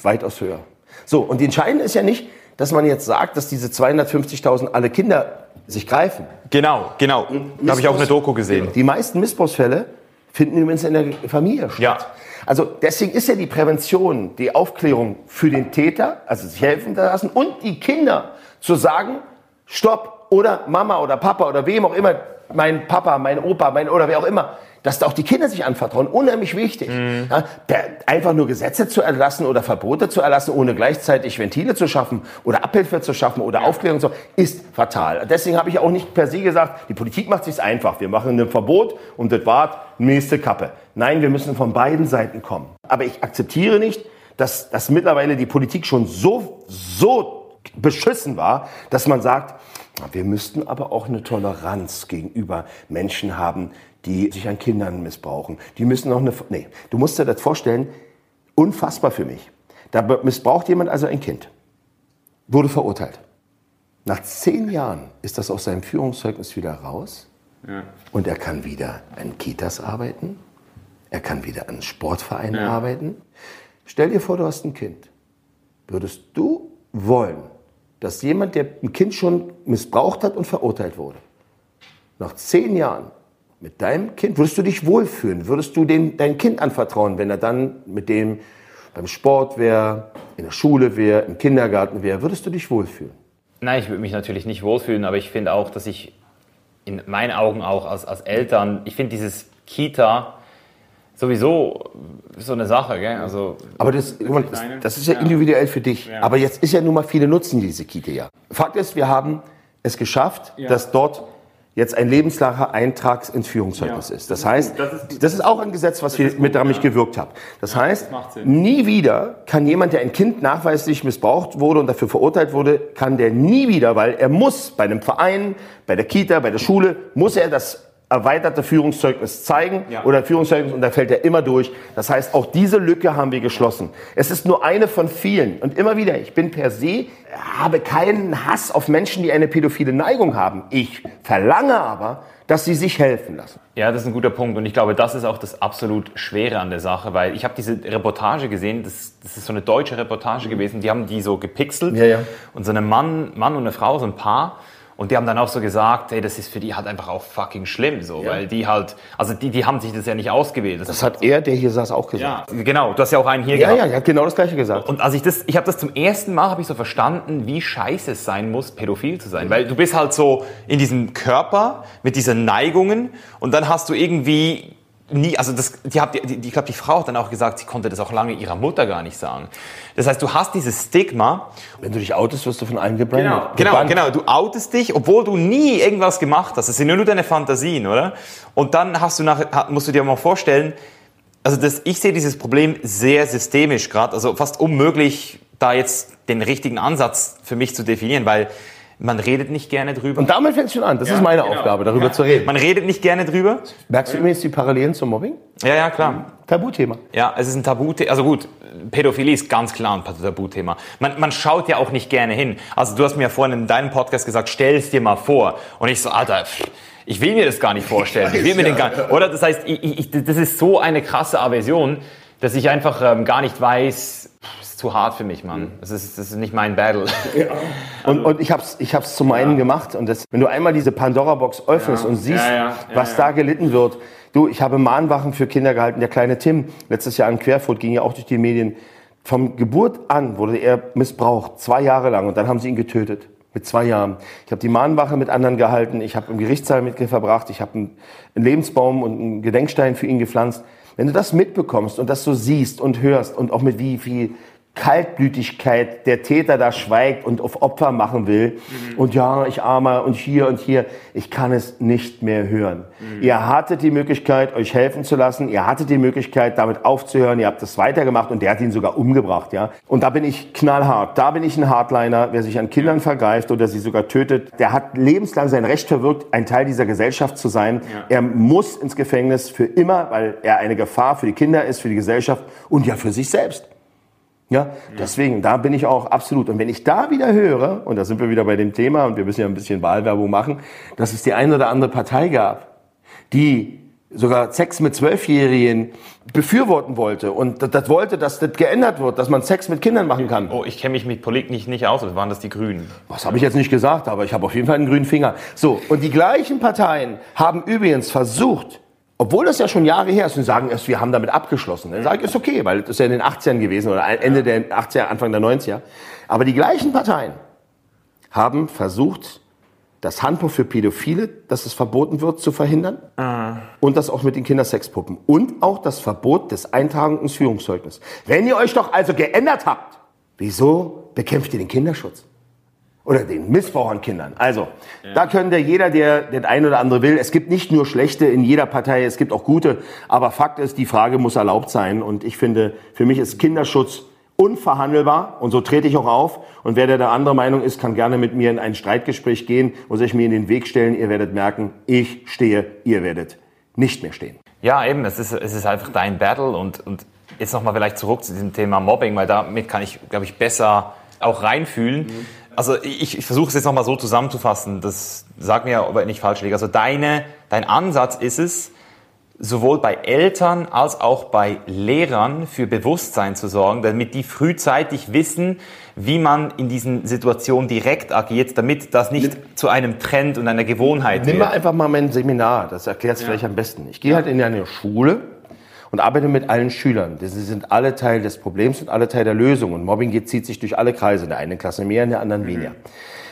weitaus höher. So, und die Entscheidende ist ja nicht, dass man jetzt sagt, dass diese 250.000 alle Kinder sich greifen. Genau, genau. Da habe ich auch eine Doku gesehen. Die meisten Missbrauchsfälle finden übrigens in der Familie statt. Ja. Also deswegen ist ja die Prävention, die Aufklärung für den Täter, also sich helfen lassen und die Kinder zu sagen, stopp oder Mama oder Papa oder wem auch immer, mein Papa, mein Opa, mein oder wer auch immer, dass da auch die Kinder sich anvertrauen, unheimlich wichtig. Mhm. Ja, einfach nur Gesetze zu erlassen oder Verbote zu erlassen, ohne gleichzeitig Ventile zu schaffen oder Abhilfe zu schaffen oder Aufklärung zu ist fatal. Deswegen habe ich auch nicht per se gesagt, die Politik macht sich's einfach. Wir machen ein Verbot und das war nächste Kappe. Nein, wir müssen von beiden Seiten kommen. Aber ich akzeptiere nicht, dass, dass mittlerweile die Politik schon so, so beschissen war, dass man sagt, wir müssten aber auch eine Toleranz gegenüber Menschen haben, die sich an Kindern missbrauchen. Die müssen noch eine. Nee, du musst dir das vorstellen, unfassbar für mich. Da missbraucht jemand also ein Kind, wurde verurteilt. Nach zehn Jahren ist das aus seinem Führungszeugnis wieder raus und er kann wieder an Kitas arbeiten, er kann wieder an Sportvereinen arbeiten. Stell dir vor, du hast ein Kind. Würdest du wollen, dass jemand, der ein Kind schon missbraucht hat und verurteilt wurde, nach zehn Jahren mit deinem Kind, würdest du dich wohlfühlen? Würdest du dem, dein Kind anvertrauen, wenn er dann mit dem beim Sport wäre, in der Schule wäre, im Kindergarten wäre? Würdest du dich wohlfühlen? Nein, ich würde mich natürlich nicht wohlfühlen, aber ich finde auch, dass ich in meinen Augen auch als, als Eltern, ich finde dieses Kita sowieso so eine Sache, gell? Also, Aber das, mal, das, das ist ja, Ja. individuell für dich. Ja. Aber jetzt ist ja nun mal, viele nutzen diese Kita ja. Fakt ist, wir haben es geschafft, dass dort jetzt ein lebenslanger Eintrag ins Führungszeugnis Ja. ist. Das heißt, das ist, auch ein Gesetz, was wir, mit daran mich gewirkt haben. Das heißt, nie wieder kann jemand, der ein Kind nachweislich missbraucht wurde und dafür verurteilt wurde, kann der nie wieder, weil er muss bei einem Verein, bei der Kita, bei der Schule, muss er das erweiterte Führungszeugnis zeigen Ja. oder Führungszeugnis und da fällt er immer durch. Das heißt, auch diese Lücke haben wir geschlossen. Es ist nur eine von vielen. Und immer wieder, ich bin per se, habe keinen Hass auf Menschen, die eine pädophile Neigung haben. Ich verlange aber, dass sie sich helfen lassen. Ja, das ist ein guter Punkt und ich glaube, das ist auch das absolut Schwere an der Sache, weil ich habe diese Reportage gesehen, das, das ist so eine deutsche Reportage gewesen, die haben die so gepixelt Ja, ja. und so ein Mann, Mann und eine Frau, so ein Paar und die haben dann auch so gesagt, hey, das ist für die halt einfach auch fucking schlimm so, Ja. weil die halt, also die, die haben sich das ja nicht ausgewählt. Das hat er, der hier saß, auch gesagt. ja, genau, du hast ja auch einen hier Ja, gehabt. ja, er hat genau das Gleiche gesagt. Und als ich das, ich habe das zum ersten Mal, habe ich so verstanden, wie scheiße es sein muss, pädophil zu sein. Weil du bist halt so in diesem Körper mit diesen Neigungen und dann hast du irgendwie nie, also das, die, hat- die, die, ich glaube, die Frau hat dann auch gesagt, sie konnte das auch lange ihrer Mutter gar nicht sagen. Das heißt, du hast dieses Stigma. Wenn du dich outest, wirst du von allen gebrandet. Genau, Gebannt. genau. Du outest dich, obwohl du nie irgendwas gemacht hast. Das sind ja nur deine Fantasien, oder? Und dann hast du nach, musst du dir mal vorstellen, also das, ich sehe dieses Problem sehr systemisch gerade, also fast unmöglich, da jetzt den richtigen Ansatz für mich zu definieren, weil man redet nicht gerne drüber. Und damit fängt es schon an. Das ist meine genau. Aufgabe, darüber Ja. zu reden. Man redet nicht gerne drüber. Merkst du übrigens die Parallelen zum Mobbing? Ja, ja, klar. Tabuthema. Ja, es ist ein Tabuthema. Also gut, Pädophilie ist ganz klar ein Tabuthema. Man, man schaut ja auch nicht gerne hin. Also du hast mir ja vorhin in deinem Podcast gesagt, stell es dir mal vor. Und ich so, Alter, ich will mir das gar nicht vorstellen. Ich will mir den gar Oder das heißt, ich, ich, das ist so eine krasse Aversion, dass ich einfach ähm, gar nicht weiß, pff, ist zu hart für mich, Mann. Das ist, das ist nicht mein Battle. Und, und ich habe es ich hab's zu meinen gemacht. Und das, wenn du einmal diese Pandora-Box öffnest und siehst, Ja, ja, ja, was ja. da gelitten wird. Du, ich habe Mahnwachen für Kinder gehalten. Der kleine Tim, letztes Jahr in Querfurt, ging ja auch durch die Medien. Vom Geburt an wurde er missbraucht, zwei Jahre lang. Und dann haben sie ihn getötet. Mit zwei Jahren. Ich habe die Mahnwache mit anderen gehalten. Ich habe im Gerichtssaal mit verbracht. Ich habe einen, einen Lebensbaum und einen Gedenkstein für ihn gepflanzt. Wenn du das mitbekommst und das so siehst und hörst und auch mit wie viel Kaltblütigkeit der Täter da schweigt und auf Opfer machen will. Und ja, ich armer und hier und hier. Ich kann es nicht mehr hören. Ihr hattet die Möglichkeit, euch helfen zu lassen. Ihr hattet die Möglichkeit, damit aufzuhören. Ihr habt das weitergemacht und der hat ihn sogar umgebracht, ja. Und da bin ich knallhart. Da bin ich ein Hardliner. Wer sich an Kindern vergreift oder sie sogar tötet, der hat lebenslang sein Recht verwirkt, ein Teil dieser Gesellschaft zu sein. Er muss ins Gefängnis für immer, weil er eine Gefahr für die Kinder ist, für die Gesellschaft und ja für sich selbst. Ja, deswegen, da bin ich auch absolut. Und wenn ich da wieder höre, und da sind wir wieder bei dem Thema, und wir müssen ja ein bisschen Wahlwerbung machen, dass es die eine oder andere Partei gab, die sogar Sex mit Zwölfjährigen befürworten wollte und das, das wollte, dass das geändert wird, dass man Sex mit Kindern machen kann. Oh, ich kenne mich mit Politik nicht, nicht aus. Waren das die Grünen? Was habe ich jetzt nicht gesagt, aber ich habe auf jeden Fall einen grünen Finger. So, und die gleichen Parteien haben übrigens versucht, obwohl das ja schon Jahre her ist, und sagen erst, wir haben damit abgeschlossen. Dann sage ich, ist okay, weil das ist ja in den 80ern gewesen oder Ende der 80er, Anfang der 90er. Aber die gleichen Parteien haben versucht, das Handbuch für Pädophile, dass es verboten wird, zu verhindern. Ah. Und das auch mit den Kindersexpuppen. Und auch das Verbot des Eintragung ins Führungszeugnis. Wenn ihr euch doch also geändert habt, wieso bekämpft ihr den Kinderschutz? Oder den Missbrauch an Kindern. Also, ja. da könnte jeder, der den ein oder andere will, es gibt nicht nur schlechte in jeder Partei, es gibt auch gute. Aber Fakt ist, die Frage muss erlaubt sein. Und ich finde, für mich ist Kinderschutz unverhandelbar und so trete ich auch auf. Und wer der andere Meinung ist, kann gerne mit mir in ein Streitgespräch gehen und sich mir in den Weg stellen. Ihr werdet merken, ich stehe, ihr werdet nicht mehr stehen. Ja, eben, es ist, es ist einfach dein Battle und, und jetzt nochmal vielleicht zurück zu diesem Thema Mobbing, weil damit kann ich, glaube ich, besser auch reinfühlen. Mhm. Also ich, ich versuche es jetzt nochmal so zusammenzufassen, das sag mir, ob ich nicht falsch liege. Also deine, dein Ansatz ist es, sowohl bei Eltern als auch bei Lehrern für Bewusstsein zu sorgen, damit die frühzeitig wissen, wie man in diesen Situationen direkt agiert, damit das nicht Nimm, zu einem Trend und einer Gewohnheit nimm wird. Nimm mal einfach mal mein Seminar, das erklärt es ja. vielleicht am besten. Ich gehe ja. halt in eine Schule und arbeite mit allen Schülern. Sie sind alle Teil des Problems und alle Teil der Lösung. Und Mobbing geht, zieht sich durch alle Kreise, in der einen Klasse mehr, in der anderen mhm. weniger.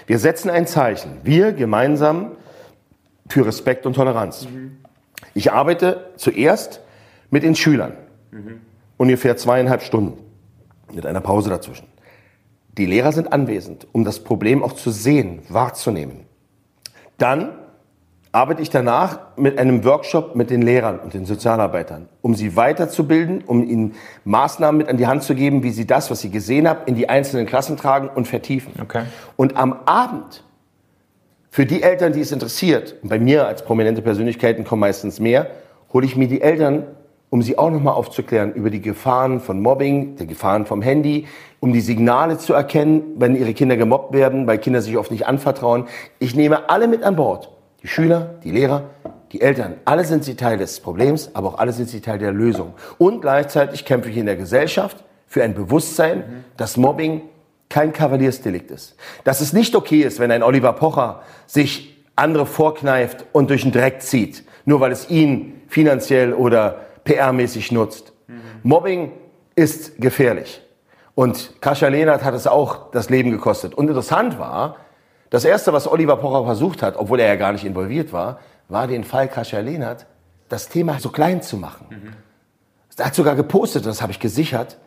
Wir setzen ein Zeichen. Wir gemeinsam für Respekt und Toleranz. Mhm. Ich arbeite zuerst mit den Schülern. Mhm. Ungefähr zweieinhalb Stunden. Mit einer Pause dazwischen. Die Lehrer sind anwesend, um das Problem auch zu sehen, wahrzunehmen. Dann arbeite ich danach mit einem Workshop mit den Lehrern und den Sozialarbeitern, um sie weiterzubilden, um ihnen Maßnahmen mit an die Hand zu geben, wie sie das, was sie gesehen haben, in die einzelnen Klassen tragen und vertiefen. Okay. Und am Abend für die Eltern, die es interessiert, und bei mir als prominente Persönlichkeiten kommen meistens mehr, hole ich mir die Eltern, um sie auch nochmal aufzuklären über die Gefahren von Mobbing, die Gefahren vom Handy, um die Signale zu erkennen, wenn ihre Kinder gemobbt werden, weil Kinder sich oft nicht anvertrauen. Ich nehme alle mit an Bord. Die Schüler, die Lehrer, die Eltern. Alle sind sie Teil des Problems, aber auch alle sind sie Teil der Lösung. Und gleichzeitig kämpfe ich in der Gesellschaft für ein Bewusstsein, dass Mobbing kein Kavaliersdelikt ist. Dass es nicht okay ist, wenn ein Oliver Pocher sich andere vorkneift und durch den Dreck zieht, nur weil es ihn finanziell oder PR-mäßig nutzt. Mhm. Mobbing ist gefährlich. Und Kascha Lehnert hat es auch das Leben gekostet. Und interessant war, das Erste, was Oliver Pocher versucht hat, obwohl er ja gar nicht involviert war, war den Fall Kascha Lehnert, das Thema so klein zu machen. Mhm. Er hat sogar gepostet, das habe ich gesichert,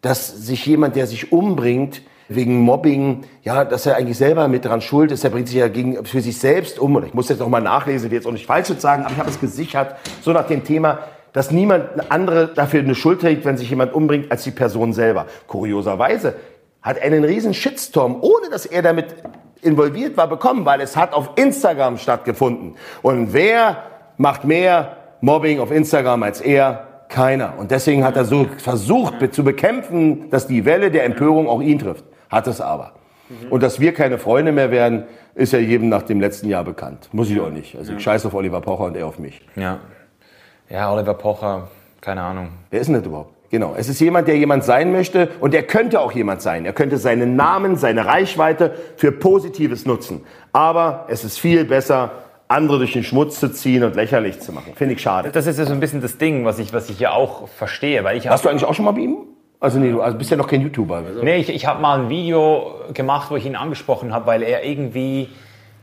dass sich jemand, der sich umbringt, wegen Mobbing, ja, dass er eigentlich selber mit dran schuld ist. Er bringt sich ja gegen, für sich selbst um. Oder ich muss jetzt noch mal nachlesen, will jetzt auch nicht falsch sagen, aber ich habe es gesichert, so nach dem Thema, dass niemand andere dafür eine Schuld trägt, wenn sich jemand umbringt, als die Person selber. Kurioserweise hat er einen riesen Shitstorm, ohne dass er damit involviert war, bekommen, weil es hat auf Instagram stattgefunden. Und wer macht mehr Mobbing auf Instagram als er? Keiner. Und deswegen hat er so versucht zu bekämpfen, dass die Welle der Empörung auch ihn trifft hat es aber. Mhm. Und dass wir keine Freunde mehr werden, ist ja jedem nach dem letzten Jahr bekannt. Muss ich auch nicht. Also ich scheiße auf Oliver Pocher und er auf mich. Ja. Ja, Oliver Pocher, keine Ahnung. Wer ist denn das überhaupt? Genau. Es ist jemand, der jemand sein möchte und der könnte auch jemand sein. Er könnte seinen Namen, seine Reichweite für Positives nutzen. Aber es ist viel besser, andere durch den Schmutz zu ziehen und lächerlich zu machen. Finde ich schade. Das ist ja so ein bisschen das Ding, was ich, was ich ja auch verstehe. Weil ich Warst du eigentlich auch schon mal bei ihm? Also nee, du also bist ja noch kein YouTuber. Also. Nee, ich, ich habe mal ein Video gemacht, wo ich ihn angesprochen habe, weil er irgendwie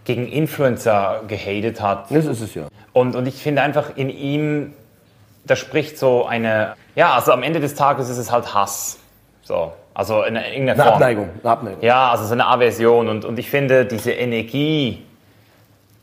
gegen Influencer gehatet hat. Das ist es ja. Und, und ich finde einfach in ihm, da spricht so eine, ja, also am Ende des Tages ist es halt Hass. So, also in irgendeiner Form. Eine Abneigung, eine Abneigung. Ja, also so eine Aversion. Und, und ich finde, diese Energie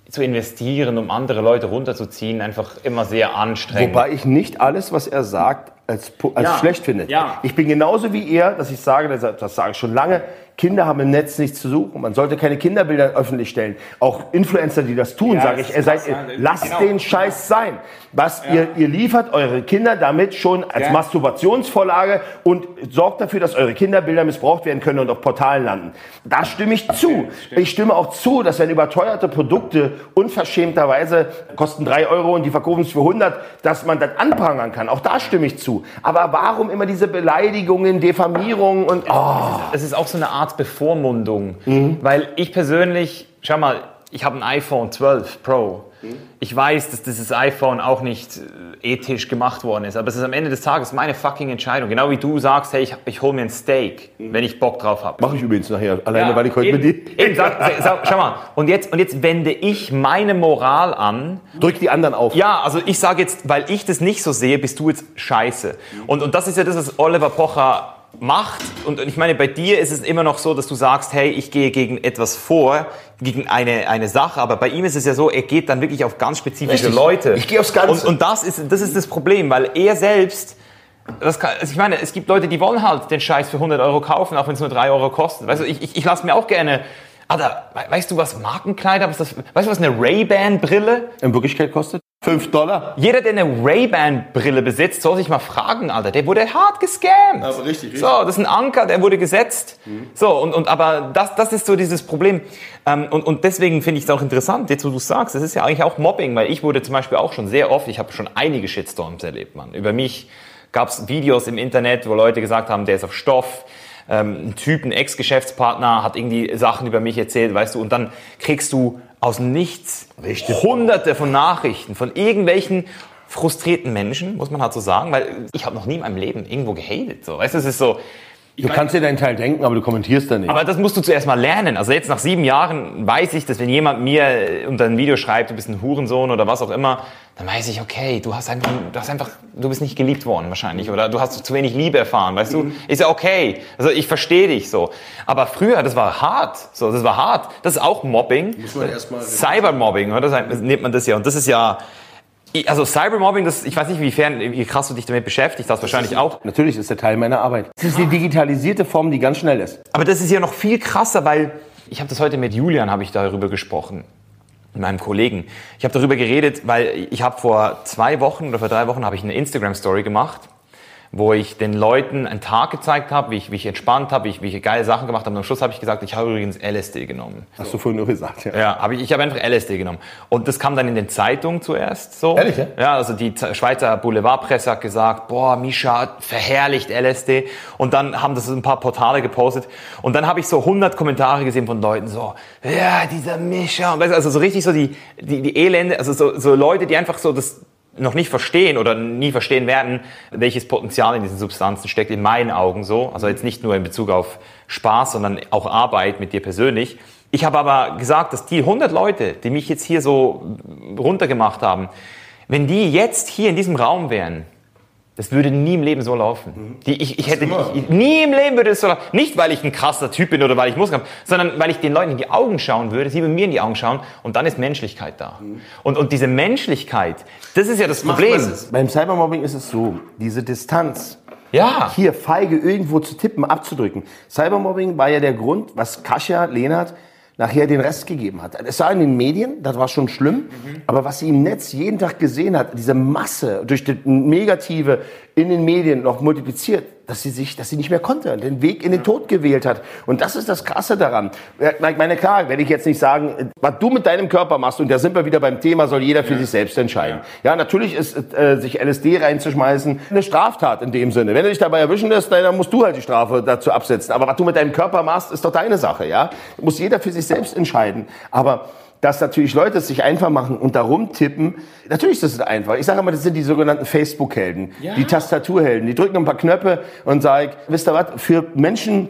zu investieren, um andere Leute runterzuziehen, einfach immer sehr anstrengend. Wobei ich nicht alles, was er sagt, als, als ja, schlecht finde. Ja. Ich bin genauso wie er, dass ich sage, das, das sage ich schon lange, Kinder haben im Netz nichts zu suchen. Man sollte keine Kinderbilder öffentlich stellen. Auch Influencer, die das tun, Ja, sage ich, seid, ja. lasst Genau. den Scheiß sein. Was ihr, ihr liefert eure Kinder damit schon als Ja. Masturbationsvorlage und sorgt dafür, dass eure Kinderbilder missbraucht werden können und auf Portalen landen. Da stimme ich zu. Ich stimme auch zu, dass wenn überteuerte Produkte unverschämterweise kosten drei Euro und die verkaufen es für 100, dass man das anprangern kann. Auch da stimme ich zu. Aber warum immer diese Beleidigungen, Diffamierungen und oh. Es ist auch so eine Art Bevormundung, weil ich persönlich, schau mal, ich habe ein iPhone 12 Pro. Ich weiß, dass dieses iPhone auch nicht äh, ethisch gemacht worden ist, aber es ist am Ende des Tages meine fucking Entscheidung. Genau wie du sagst, hey, ich, ich hole mir ein Steak, wenn ich Bock drauf habe. Mache ich übrigens nachher, alleine weil ich heute eben, mit dir... eben, sag, sag, schau mal, und jetzt, und jetzt wende ich meine Moral an Drück die anderen auf. ja, also ich sage jetzt, weil ich das nicht so sehe, bist du jetzt scheiße. Und, und das ist ja das, was Oliver Pocher macht. Und, und ich meine, bei dir ist es immer noch so, dass du sagst, hey, ich gehe gegen etwas vor, gegen eine, eine Sache. Aber bei ihm ist es ja so, er geht dann wirklich auf ganz spezifische Richtig. Leute. Ich gehe aufs Ganze. Und, und das, ist, das ist das Problem, weil er selbst... Das kann, also ich meine, es gibt Leute, die wollen halt den Scheiß für 100 Euro kaufen, auch wenn es nur 3 Euro kostet. Weißt du, ich, ich, ich lasse mir auch gerne... Alter, we- weißt du, was Markenkleider, was das, weißt du, was eine Ray-Ban-Brille In Wirklichkeit kostet 5 Dollar. jeder, der eine Ray-Ban-Brille besitzt, soll sich mal fragen, Alter. Der wurde hart gescammt. Aber richtig, richtig. So, das ist ein Anker, der wurde gesetzt. So, und, und aber das, das ist so dieses Problem. Ähm, und, und deswegen finde ich es auch interessant, jetzt wo du sagst, das ist ja eigentlich auch Mobbing, weil ich wurde zum Beispiel auch schon sehr oft, ich habe schon einige Shitstorms erlebt, Mann. Über mich gab es Videos im Internet, wo Leute gesagt haben, der ist auf Stoff. Ähm, ein Typ, ein Ex-Geschäftspartner hat irgendwie Sachen über mich erzählt, weißt du, und dann kriegst du aus nichts. Hunderte von Nachrichten von irgendwelchen frustrierten Menschen, muss man halt so sagen, weil ich habe noch nie in meinem Leben irgendwo gehatet, so, weißt du, es ist so, Du kannst dir deinen Teil denken, aber du kommentierst da nicht. aber das musst du zuerst mal lernen. Also jetzt nach sieben Jahren weiß ich, dass wenn jemand mir unter ein Video schreibt, du bist ein Hurensohn oder was auch immer, dann weiß ich, okay, du hast einfach, du hast einfach, du bist nicht geliebt worden wahrscheinlich oder du hast zu wenig Liebe erfahren, weißt du? Ist ja okay. Also ich verstehe dich so. Aber früher, das war hart. So, das war hart. Das ist auch Mobbing. Muss man erst mal- Cybermobbing, oder? Das nennt man das ja. Und das ist ja, also Cybermobbing, das, ich weiß nicht, wiefern, wie krass du dich damit beschäftigst, das wahrscheinlich auch. Natürlich ist der Teil meiner Arbeit. Es ist die digitalisierte Form, die ganz schnell ist. Aber das ist ja noch viel krasser, weil ich habe das heute mit Julian habe ich darüber gesprochen, mit meinem Kollegen. Ich habe darüber geredet, weil ich habe vor zwei Wochen oder vor drei Wochen habe ich eine Instagram Story gemacht, wo ich den Leuten einen Tag gezeigt habe, wie ich, wie ich entspannt habe, wie ich, wie ich geile Sachen gemacht habe. Und am Schluss habe ich gesagt, ich habe übrigens LSD genommen. Hast du vorhin nur gesagt, ja. Ja, aber ich, ich habe einfach LSD genommen. Und das kam dann in den Zeitungen zuerst so. Ehrlich, ja? Ja, also die Schweizer Boulevardpresse hat gesagt, boah, Misha verherrlicht LSD. Und dann haben das ein paar Portale gepostet. Und dann habe ich so 100 Kommentare gesehen von Leuten so, ja, dieser Misha. Und weißt du, Also so richtig so die, die, die Elende, also so, so Leute, die einfach so das noch nicht verstehen oder nie verstehen werden, welches Potenzial in diesen Substanzen steckt, in meinen Augen so. Also jetzt nicht nur in Bezug auf Spaß, sondern auch Arbeit mit dir persönlich. Ich habe aber gesagt, dass die 100 Leute, die mich jetzt hier so runtergemacht haben, wenn die jetzt hier in diesem Raum wären, das würde nie im Leben so laufen. Die, ich, ich hätte ich, nie im Leben würde es so laufen. Nicht, weil ich ein krasser Typ bin oder weil ich Muskeln habe, sondern weil ich den Leuten in die Augen schauen würde, sie bei mir in die Augen schauen und dann ist Menschlichkeit da. Und, und diese Menschlichkeit, das ist ja das Problem. Beim Cybermobbing ist es so, diese Distanz, Ja. hier feige irgendwo zu tippen, abzudrücken. Cybermobbing war ja der Grund, was Kasia Lehnert nachher den Rest gegeben hat. Es war in den Medien, das war schon schlimm, aber was sie im Netz jeden Tag gesehen hat, diese Masse durch das Negative in den Medien noch multipliziert, dass sie sich, dass sie nicht mehr konnte, den Weg in den Tod gewählt hat. Und das ist das Krasse daran. Ja, Ich meine, klar, werde ich jetzt nicht sagen, was du mit deinem Körper machst, und da sind wir wieder beim Thema, soll jeder für sich selbst entscheiden. Ja, natürlich ist äh, sich LSD reinzuschmeißen eine Straftat in dem Sinne. Wenn du dich dabei erwischen lässt, dann musst du halt die Strafe dazu absetzen. Aber was du mit deinem Körper machst, ist doch deine Sache, ja? Muss jeder für sich selbst entscheiden. Aber dass natürlich Leute es sich einfach machen und da rumtippen, natürlich ist das einfach. Ich sage immer, das sind die sogenannten Facebook-Helden, die Tastaturhelden. Die drücken ein paar Knöpfe und sagen, wisst ihr was, für Menschen,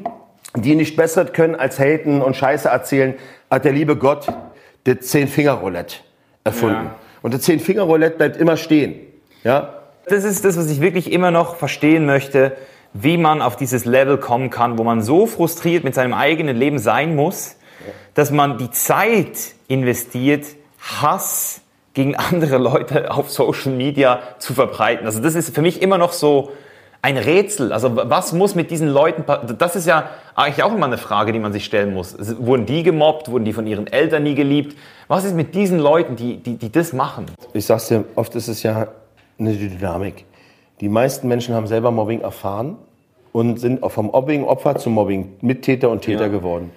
die nicht besser können als haten und Scheiße erzählen, hat der liebe Gott das Zehn-Finger-Roulette erfunden. Und das Zehn-Finger-Roulette bleibt immer stehen. Ja? Das ist das, was ich wirklich immer noch verstehen möchte, wie man auf dieses Level kommen kann, wo man so frustriert mit seinem eigenen Leben sein muss, dass man die Zeit investiert, Hass gegen andere Leute auf Social Media zu verbreiten. Also das ist für mich immer noch so ein Rätsel. Also was muss mit diesen Leuten, das ist ja eigentlich auch immer eine Frage, die man sich stellen muss. Wurden die gemobbt? Wurden die von ihren Eltern nie geliebt? Was ist mit diesen Leuten, die, die, die das machen? Ich sag's dir, oft ist es ja eine Dynamik. Die meisten Menschen haben selber Mobbing erfahren und sind vom Mobbing Opfer zum Mobbing Mittäter und Täter ja. geworden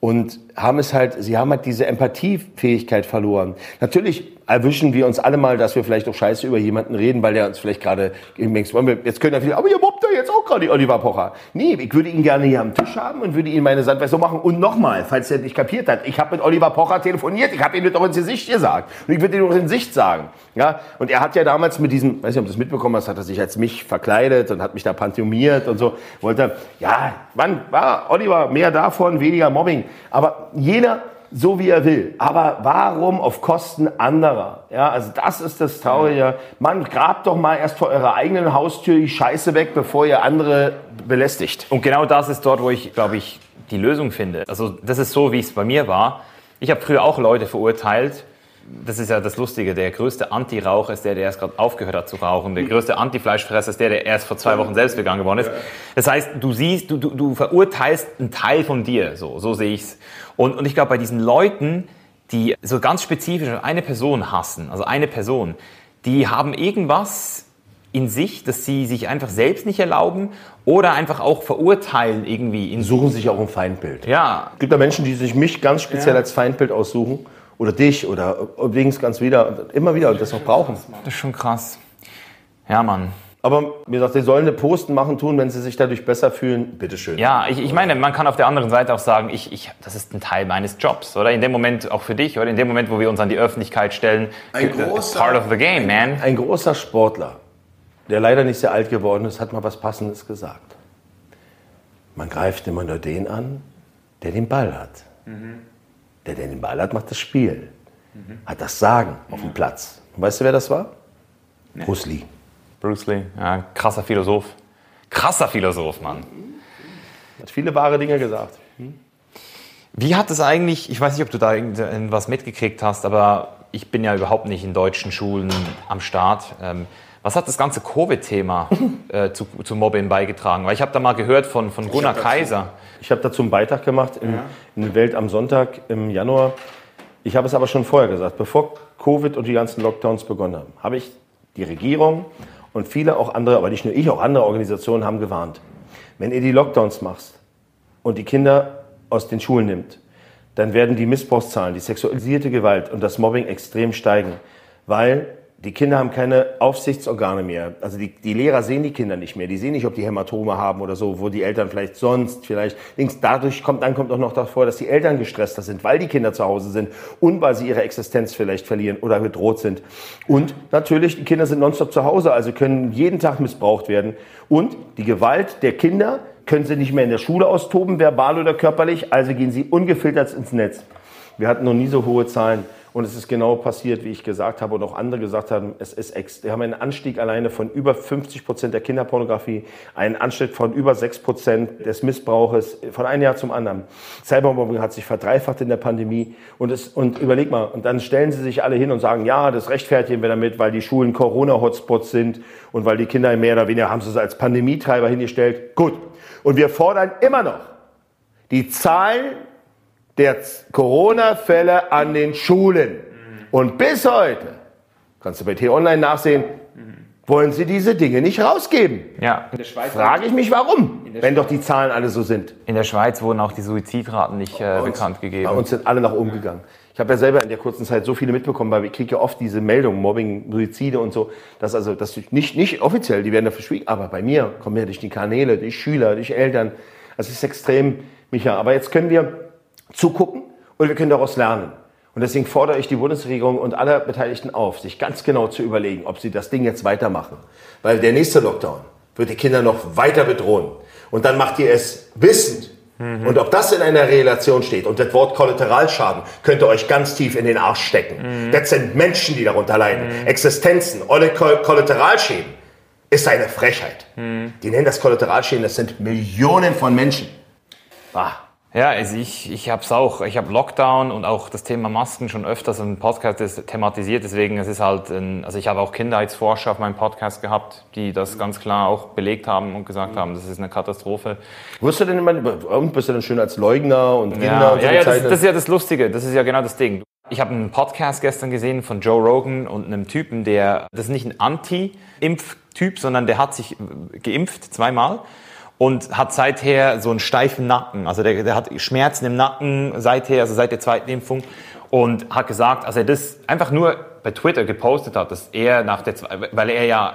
und haben es halt, sie haben halt diese Empathiefähigkeit verloren. Natürlich erwischen wir uns alle mal, dass wir vielleicht auch scheiße über jemanden reden, weil der uns vielleicht gerade jetzt können ja viele, aber ihr mobbt ja jetzt auch gerade die Oliver Pocher. Nee, ich würde ihn gerne hier am Tisch haben und würde ihn meine Sandweise so machen. Und nochmal, falls er nicht kapiert hat, ich habe mit Oliver Pocher telefoniert, ich habe ihm das doch ins Gesicht gesagt. Und ich würde ihm doch ins Gesicht sagen. Ja, und er hat ja damals mit diesem, weiß nicht, ob du das mitbekommen hast, hat er sich als mich verkleidet und hat mich da pantomiert und so. Wollte, ja, wann war Oliver mehr davon, weniger Mobbing. Aber jeder so wie er will. Aber warum auf Kosten anderer? Ja, also das ist das Traurige. Man grabt doch mal erst vor eurer eigenen Haustür die Scheiße weg, bevor ihr andere belästigt. Und genau das ist dort, wo ich, glaube ich, die Lösung finde. Also das ist so, wie es bei mir war. Ich habe früher auch Leute verurteilt. Das ist ja das Lustige. Der größte Anti-Raucher ist der, der erst gerade aufgehört hat zu rauchen. Der größte Anti-Fleischfresser ist der, der erst vor zwei Wochen selbst vegan geworden ist. Das heißt, du siehst, du, du, du verurteilst einen Teil von dir. So, so sehe ich's. Und, und ich glaube, bei diesen Leuten, die so ganz spezifisch eine Person hassen, also eine Person, die haben irgendwas in sich, dass sie sich einfach selbst nicht erlauben oder einfach auch verurteilen irgendwie. In Suchen sich auch ein Feindbild. Ja. Es gibt da Menschen, die sich mich ganz speziell ja. als Feindbild aussuchen oder dich oder übrigens ganz wieder, immer wieder und das auch brauchen. Das ist schon krass. Ja, Mann. Aber mir sagt, sie sollen eine Posten machen tun, wenn sie sich dadurch besser fühlen. Bitteschön. Ja, ich, ich meine, man kann auf der anderen Seite auch sagen, ich, ich, das ist ein Teil meines Jobs, oder? In dem Moment auch für dich, oder? In dem Moment, wo wir uns an die Öffentlichkeit stellen, ein großer, part of the game, man. Ein, ein großer Sportler, der leider nicht sehr alt geworden ist, hat mal was Passendes gesagt. Man greift immer nur den an, der den Ball hat. Mhm. Der, der den Ball hat, macht das Spiel. Mhm. Hat das Sagen auf dem Platz. Und weißt du, wer das war? Nee. Bruce Lee. Bruce Lee, ja, krasser Philosoph. Krasser Philosoph, Mann. Hat viele wahre Dinge gesagt. Hm? Wie hat es eigentlich, ich weiß nicht, ob du da irgendwas mitgekriegt hast, aber ich bin ja überhaupt nicht in deutschen Schulen am Start. Was hat das ganze Covid-Thema äh, zu, zu, Mobbing beigetragen? Weil ich habe da mal gehört von, von Gunnar ich Kaiser. Dazu, ich habe dazu einen Beitrag gemacht in, ja. in Welt am Sonntag im Januar. Ich habe es aber schon vorher gesagt, bevor Covid und die ganzen Lockdowns begonnen haben, habe ich die Regierung und viele auch andere, aber nicht nur ich, auch andere Organisationen haben gewarnt. Wenn ihr die Lockdowns macht und die Kinder aus den Schulen nimmt, dann werden die Missbrauchszahlen, die sexualisierte Gewalt und das Mobbing extrem steigen, weil die Kinder haben keine Aufsichtsorgane mehr. Also die, die Lehrer sehen die Kinder nicht mehr. Die sehen nicht, ob die Hämatome haben oder so, wo die Eltern vielleicht sonst vielleicht links. Dadurch kommt dann kommt auch noch davor, dass die Eltern gestresster sind, weil die Kinder zu Hause sind und weil sie ihre Existenz vielleicht verlieren oder bedroht sind. Und natürlich, die Kinder sind nonstop zu Hause, also können jeden Tag missbraucht werden. Und die Gewalt der Kinder können sie nicht mehr in der Schule austoben, verbal oder körperlich, also gehen sie ungefiltert ins Netz. Wir hatten noch nie so hohe Zahlen. Und es ist genau passiert, wie ich gesagt habe und auch andere gesagt haben, es ist ex wir haben einen Anstieg alleine von über 50 Prozent der Kinderpornografie, einen Anstieg von über 6 Prozent des Missbrauches von einem Jahr zum anderen. Cybermobbing hat sich verdreifacht in der Pandemie und, es, und überleg mal, und dann stellen sie sich alle hin und sagen, ja, das rechtfertigen wir damit, weil die Schulen Corona-Hotspots sind und weil die Kinder mehr oder weniger haben sie es als Pandemietreiber hingestellt. Gut. Und wir fordern immer noch die Zahlen der Corona-Fälle an den Schulen. Und bis heute, kannst du bei T-Online nachsehen, wollen sie diese Dinge nicht rausgeben. Ja. Frage ich mich, warum, wenn doch die Zahlen alle so sind. In der Schweiz wurden auch die Suizidraten nicht äh, bekannt gegeben. Bei uns sind alle nach oben gegangen. Ich habe ja selber in der kurzen Zeit so viele mitbekommen, weil ich kriege ja oft diese Meldungen, Mobbing, Suizide und so, dass also das nicht, nicht offiziell, die werden da verschwiegen, aber bei mir kommen ja durch die Kanäle, durch Schüler, durch Eltern. Das ist extrem, Micha. Aber jetzt können wir zugucken und wir können daraus lernen. Und deswegen fordere ich die Bundesregierung und alle Beteiligten auf, sich ganz genau zu überlegen, ob sie das Ding jetzt weitermachen. Weil der nächste Lockdown wird die Kinder noch weiter bedrohen. Und dann macht ihr es wissend. Mhm. Und ob das in einer Relation steht und das Wort Kollateralschaden könnt ihr euch ganz tief in den Arsch stecken. Mhm. Das sind Menschen, die darunter leiden. Mhm. Existenzen, eure Kollateralschäden ist eine Frechheit. Mhm. Die nennen das Kollateralschäden, das sind Millionen von Menschen. Ah. Ja, also ich, ich habe es auch. Ich habe Lockdown und auch das Thema Masken schon öfters im Podcast thematisiert. Deswegen es ist halt, ein, also ich habe auch Kindheitsforscher auf meinem Podcast gehabt, die das ganz klar auch belegt haben und gesagt haben, das ist eine Katastrophe. Wirst du denn immer, bist du denn schön als Leugner und Kinder ja, und so ja, ja das, das ist ja das Lustige. Das ist ja genau das Ding. Ich habe einen Podcast gestern gesehen von Joe Rogan und einem Typen, der, das ist nicht ein Anti-Impf-Typ, sondern der hat sich geimpft zweimal und hat seither so einen steifen Nacken. Also der, der hat Schmerzen im Nacken seither, also seit der zweiten Impfung und hat gesagt, als er das einfach nur bei Twitter gepostet hat, dass er nach der, weil er ja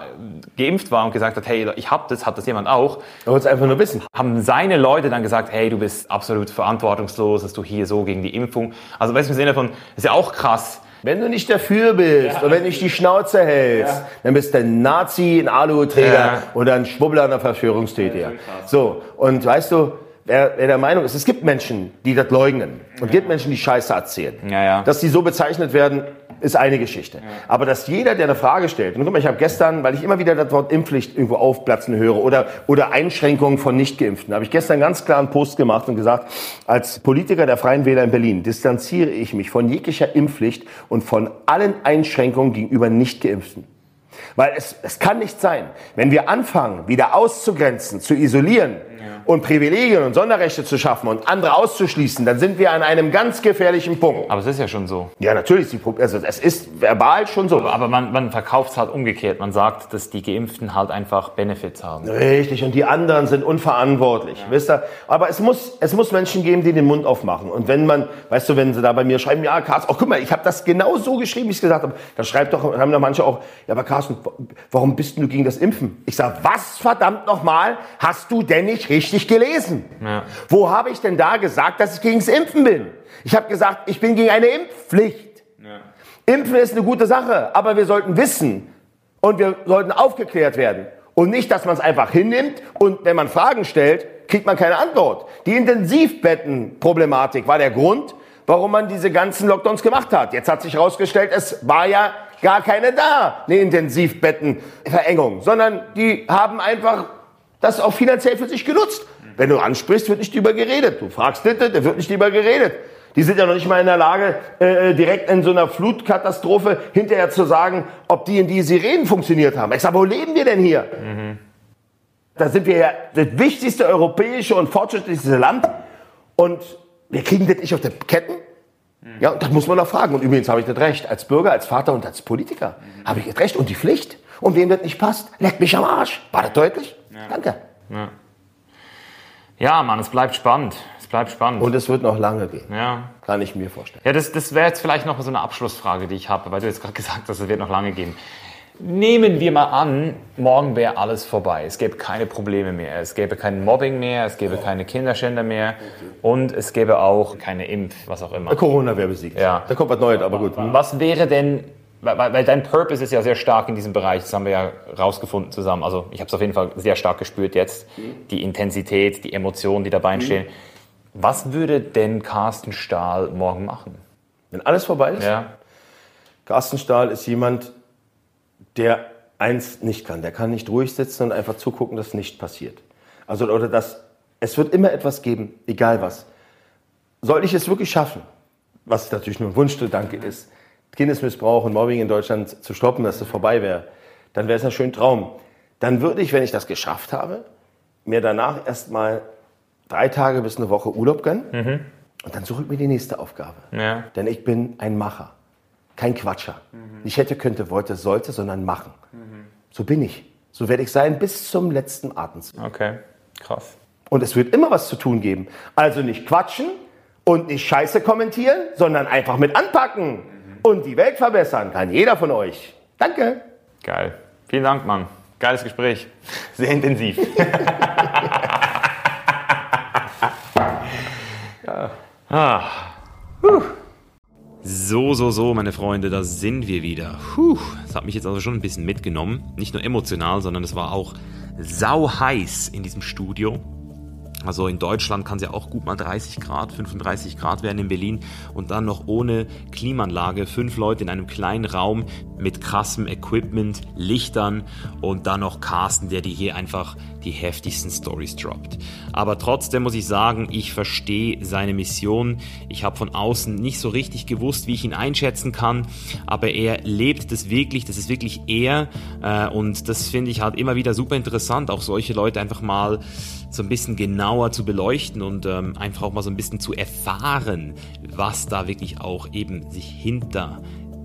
geimpft war und gesagt hat, hey, ich hab das, hat das jemand auch. Er wollte es einfach nur wissen. Haben seine Leute dann gesagt, hey, du bist absolut verantwortungslos, dass du hier so gegen die Impfung. Also weißt du, im Sinne von, ist ja auch krass, wenn du nicht dafür bist ja. und wenn du nicht die Schnauze hältst, ja. dann bist du ein Nazi, ein Aluhuträger ja. oder ein Schwubbler, ein Verschwörungstätiger. So, und weißt du, wer, wer der Meinung ist, es gibt Menschen, die das leugnen und gibt Menschen, die Scheiße erzählen. Ja, ja. Dass die so bezeichnet werden, ist eine Geschichte. Ja. Aber dass jeder, der eine Frage stellt, und guck mal, ich habe gestern, weil ich immer wieder das Wort Impfpflicht irgendwo aufplatzen höre oder, oder Einschränkungen von Nichtgeimpften, habe ich gestern ganz klar einen Post gemacht und gesagt, als Politiker der Freien Wähler in Berlin distanziere ich mich von jeglicher Impfpflicht und von allen Einschränkungen gegenüber Nichtgeimpften. Weil es, es kann nicht sein, wenn wir anfangen, wieder auszugrenzen, zu isolieren, und Privilegien und Sonderrechte zu schaffen und andere auszuschließen, dann sind wir an einem ganz gefährlichen Punkt. Aber es ist ja schon so. Ja, natürlich. Also es ist verbal schon so. Aber man, man verkauft es halt umgekehrt. Man sagt, dass die Geimpften halt einfach Benefits haben. Richtig. Und die anderen sind unverantwortlich. Ja. Wisst ihr? Aber es muss, es muss Menschen geben, die den Mund aufmachen. Und wenn man, weißt du, wenn sie da bei mir schreiben, ja, Carsten, oh, guck mal, ich habe das genau so geschrieben, wie ich es gesagt habe. Da schreibt doch, haben doch manche auch, ja, aber Carsten, warum bist du gegen das Impfen? Ich sage, was verdammt nochmal hast du denn nicht richtig gelesen? Ja. Wo habe ich denn da gesagt, dass ich gegen das Impfen bin? Ich habe gesagt, ich bin gegen eine Impfpflicht. Ja. Impfen ist eine gute Sache, aber wir sollten wissen und wir sollten aufgeklärt werden. Und nicht, dass man es einfach hinnimmt und wenn man Fragen stellt, kriegt man keine Antwort. Die Intensivbettenproblematik war der Grund, warum man diese ganzen Lockdowns gemacht hat. Jetzt hat sich herausgestellt, es war ja gar keine da, eine Intensivbettenverengung, sondern die haben einfach das auch finanziell für sich genutzt. Wenn du ansprichst, wird nicht drüber geredet. Du fragst bitte, der wird nicht drüber geredet. Die sind ja noch nicht mal in der Lage, äh, direkt in so einer Flutkatastrophe hinterher zu sagen, ob die in die Sirenen funktioniert haben. Ich sage, wo leben wir denn hier? Mhm. Da sind wir ja das wichtigste europäische und fortschrittlichste Land und wir kriegen das nicht auf die Ketten. Mhm. Ja, und das muss man doch fragen. Und übrigens habe ich das Recht. Als Bürger, als Vater und als Politiker mhm. habe ich das Recht und die Pflicht. Und wem das nicht passt, leckt mich am Arsch. War das deutlich? Ja. Danke. Ja. ja, Mann, es bleibt spannend. Es bleibt spannend. Und es wird noch lange gehen. Ja. Kann ich mir vorstellen. Ja, das, das wäre jetzt vielleicht noch so eine Abschlussfrage, die ich habe, weil du jetzt gerade gesagt hast, es wird noch lange gehen. Nehmen wir mal an, morgen wäre alles vorbei. Es gäbe keine Probleme mehr. Es gäbe kein Mobbing mehr, es gäbe keine Kinderschänder mehr und es gäbe auch keine Impf, was auch immer. Corona wäre besiegt. Ja. Da kommt was Neues, aber gut. Was wäre denn weil, weil dein Purpose ist ja sehr stark in diesem Bereich, das haben wir ja rausgefunden zusammen. Also ich habe es auf jeden Fall sehr stark gespürt jetzt, die Intensität, die Emotionen, die dabei entstehen. Was würde denn Carsten Stahl morgen machen? Wenn alles vorbei ist? Ja. Carsten Stahl ist jemand, der eins nicht kann. Der kann nicht ruhig sitzen und einfach zugucken, dass nichts passiert. Also, oder dass es wird immer etwas geben, egal was. Soll ich es wirklich schaffen, was natürlich nur ein Wunschgedanke ist, Kindesmissbrauch und Mobbing in Deutschland zu stoppen, dass es vorbei wäre, dann wäre es ein schöner Traum. Dann würde ich, wenn ich das geschafft habe, mir danach erstmal drei Tage bis eine Woche Urlaub gönnen mhm. und dann suche ich mir die nächste Aufgabe. Ja. Denn ich bin ein Macher, kein Quatscher. Mhm. Nicht hätte, könnte, wollte, sollte, sondern machen. Mhm. So bin ich. So werde ich sein bis zum letzten Atemzug. Okay, krass. Und es wird immer was zu tun geben. Also nicht quatschen und nicht Scheiße kommentieren, sondern einfach mit anpacken und die Welt verbessern kann jeder von euch. Danke. Geil. Vielen Dank, Mann. Geiles Gespräch. Sehr intensiv. ja. ah. So, so, so, meine Freunde, da sind wir wieder. Puh, das hat mich jetzt also schon ein bisschen mitgenommen. Nicht nur emotional, sondern es war auch sau heiß in diesem Studio. Also in Deutschland kann es ja auch gut mal 30 Grad, 35 Grad werden in Berlin und dann noch ohne Klimaanlage, fünf Leute in einem kleinen Raum mit krassem Equipment, Lichtern und dann noch Carsten, der dir hier einfach die heftigsten Stories droppt. Aber trotzdem muss ich sagen, ich verstehe seine Mission. Ich habe von außen nicht so richtig gewusst, wie ich ihn einschätzen kann, aber er lebt das wirklich, das ist wirklich er äh, und das finde ich halt immer wieder super interessant, auch solche Leute einfach mal so ein bisschen genauer zu beleuchten und ähm, einfach auch mal so ein bisschen zu erfahren, was da wirklich auch eben sich hinter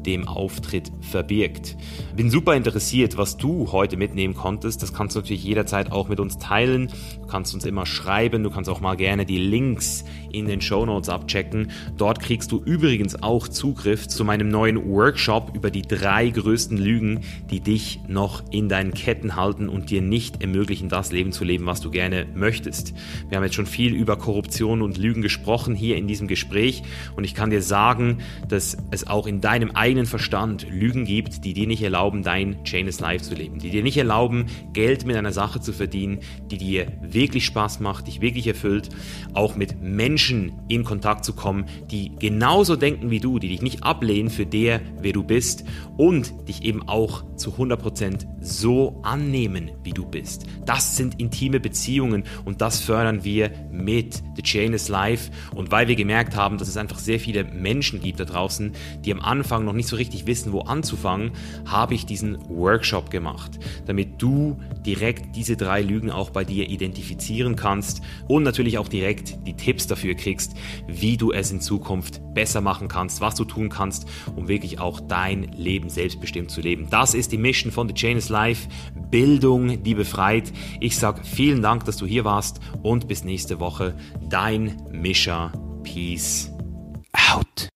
dem Auftritt verbirgt. Bin super interessiert, was du heute mitnehmen konntest. Das kannst du natürlich jederzeit auch mit uns teilen. Du kannst uns immer schreiben. Du kannst auch mal gerne die Links in den Show Notes abchecken. Dort kriegst du übrigens auch Zugriff zu meinem neuen Workshop über die drei größten Lügen, die dich noch in deinen Ketten halten und dir nicht ermöglichen, das Leben zu leben, was du gerne möchtest. Wir haben jetzt schon viel über Korruption und Lügen gesprochen hier in diesem Gespräch und ich kann dir sagen, dass es auch in deinem eigenen eigenen Verstand Lügen gibt, die dir nicht erlauben, dein Chainless Life zu leben, die dir nicht erlauben, Geld mit einer Sache zu verdienen, die dir wirklich Spaß macht, dich wirklich erfüllt, auch mit Menschen in Kontakt zu kommen, die genauso denken wie du, die dich nicht ablehnen für der, wer du bist und dich eben auch zu 100% so annehmen, wie du bist. Das sind intime Beziehungen und das fördern wir mit The Chainless Life und weil wir gemerkt haben, dass es einfach sehr viele Menschen gibt da draußen, die am Anfang noch nicht so richtig wissen, wo anzufangen, habe ich diesen Workshop gemacht, damit du direkt diese drei Lügen auch bei dir identifizieren kannst und natürlich auch direkt die Tipps dafür kriegst, wie du es in Zukunft besser machen kannst, was du tun kannst, um wirklich auch dein Leben selbstbestimmt zu leben. Das ist die Mission von The Chain is Life, Bildung, die befreit. Ich sage vielen Dank, dass du hier warst und bis nächste Woche. Dein Mischer. Peace out.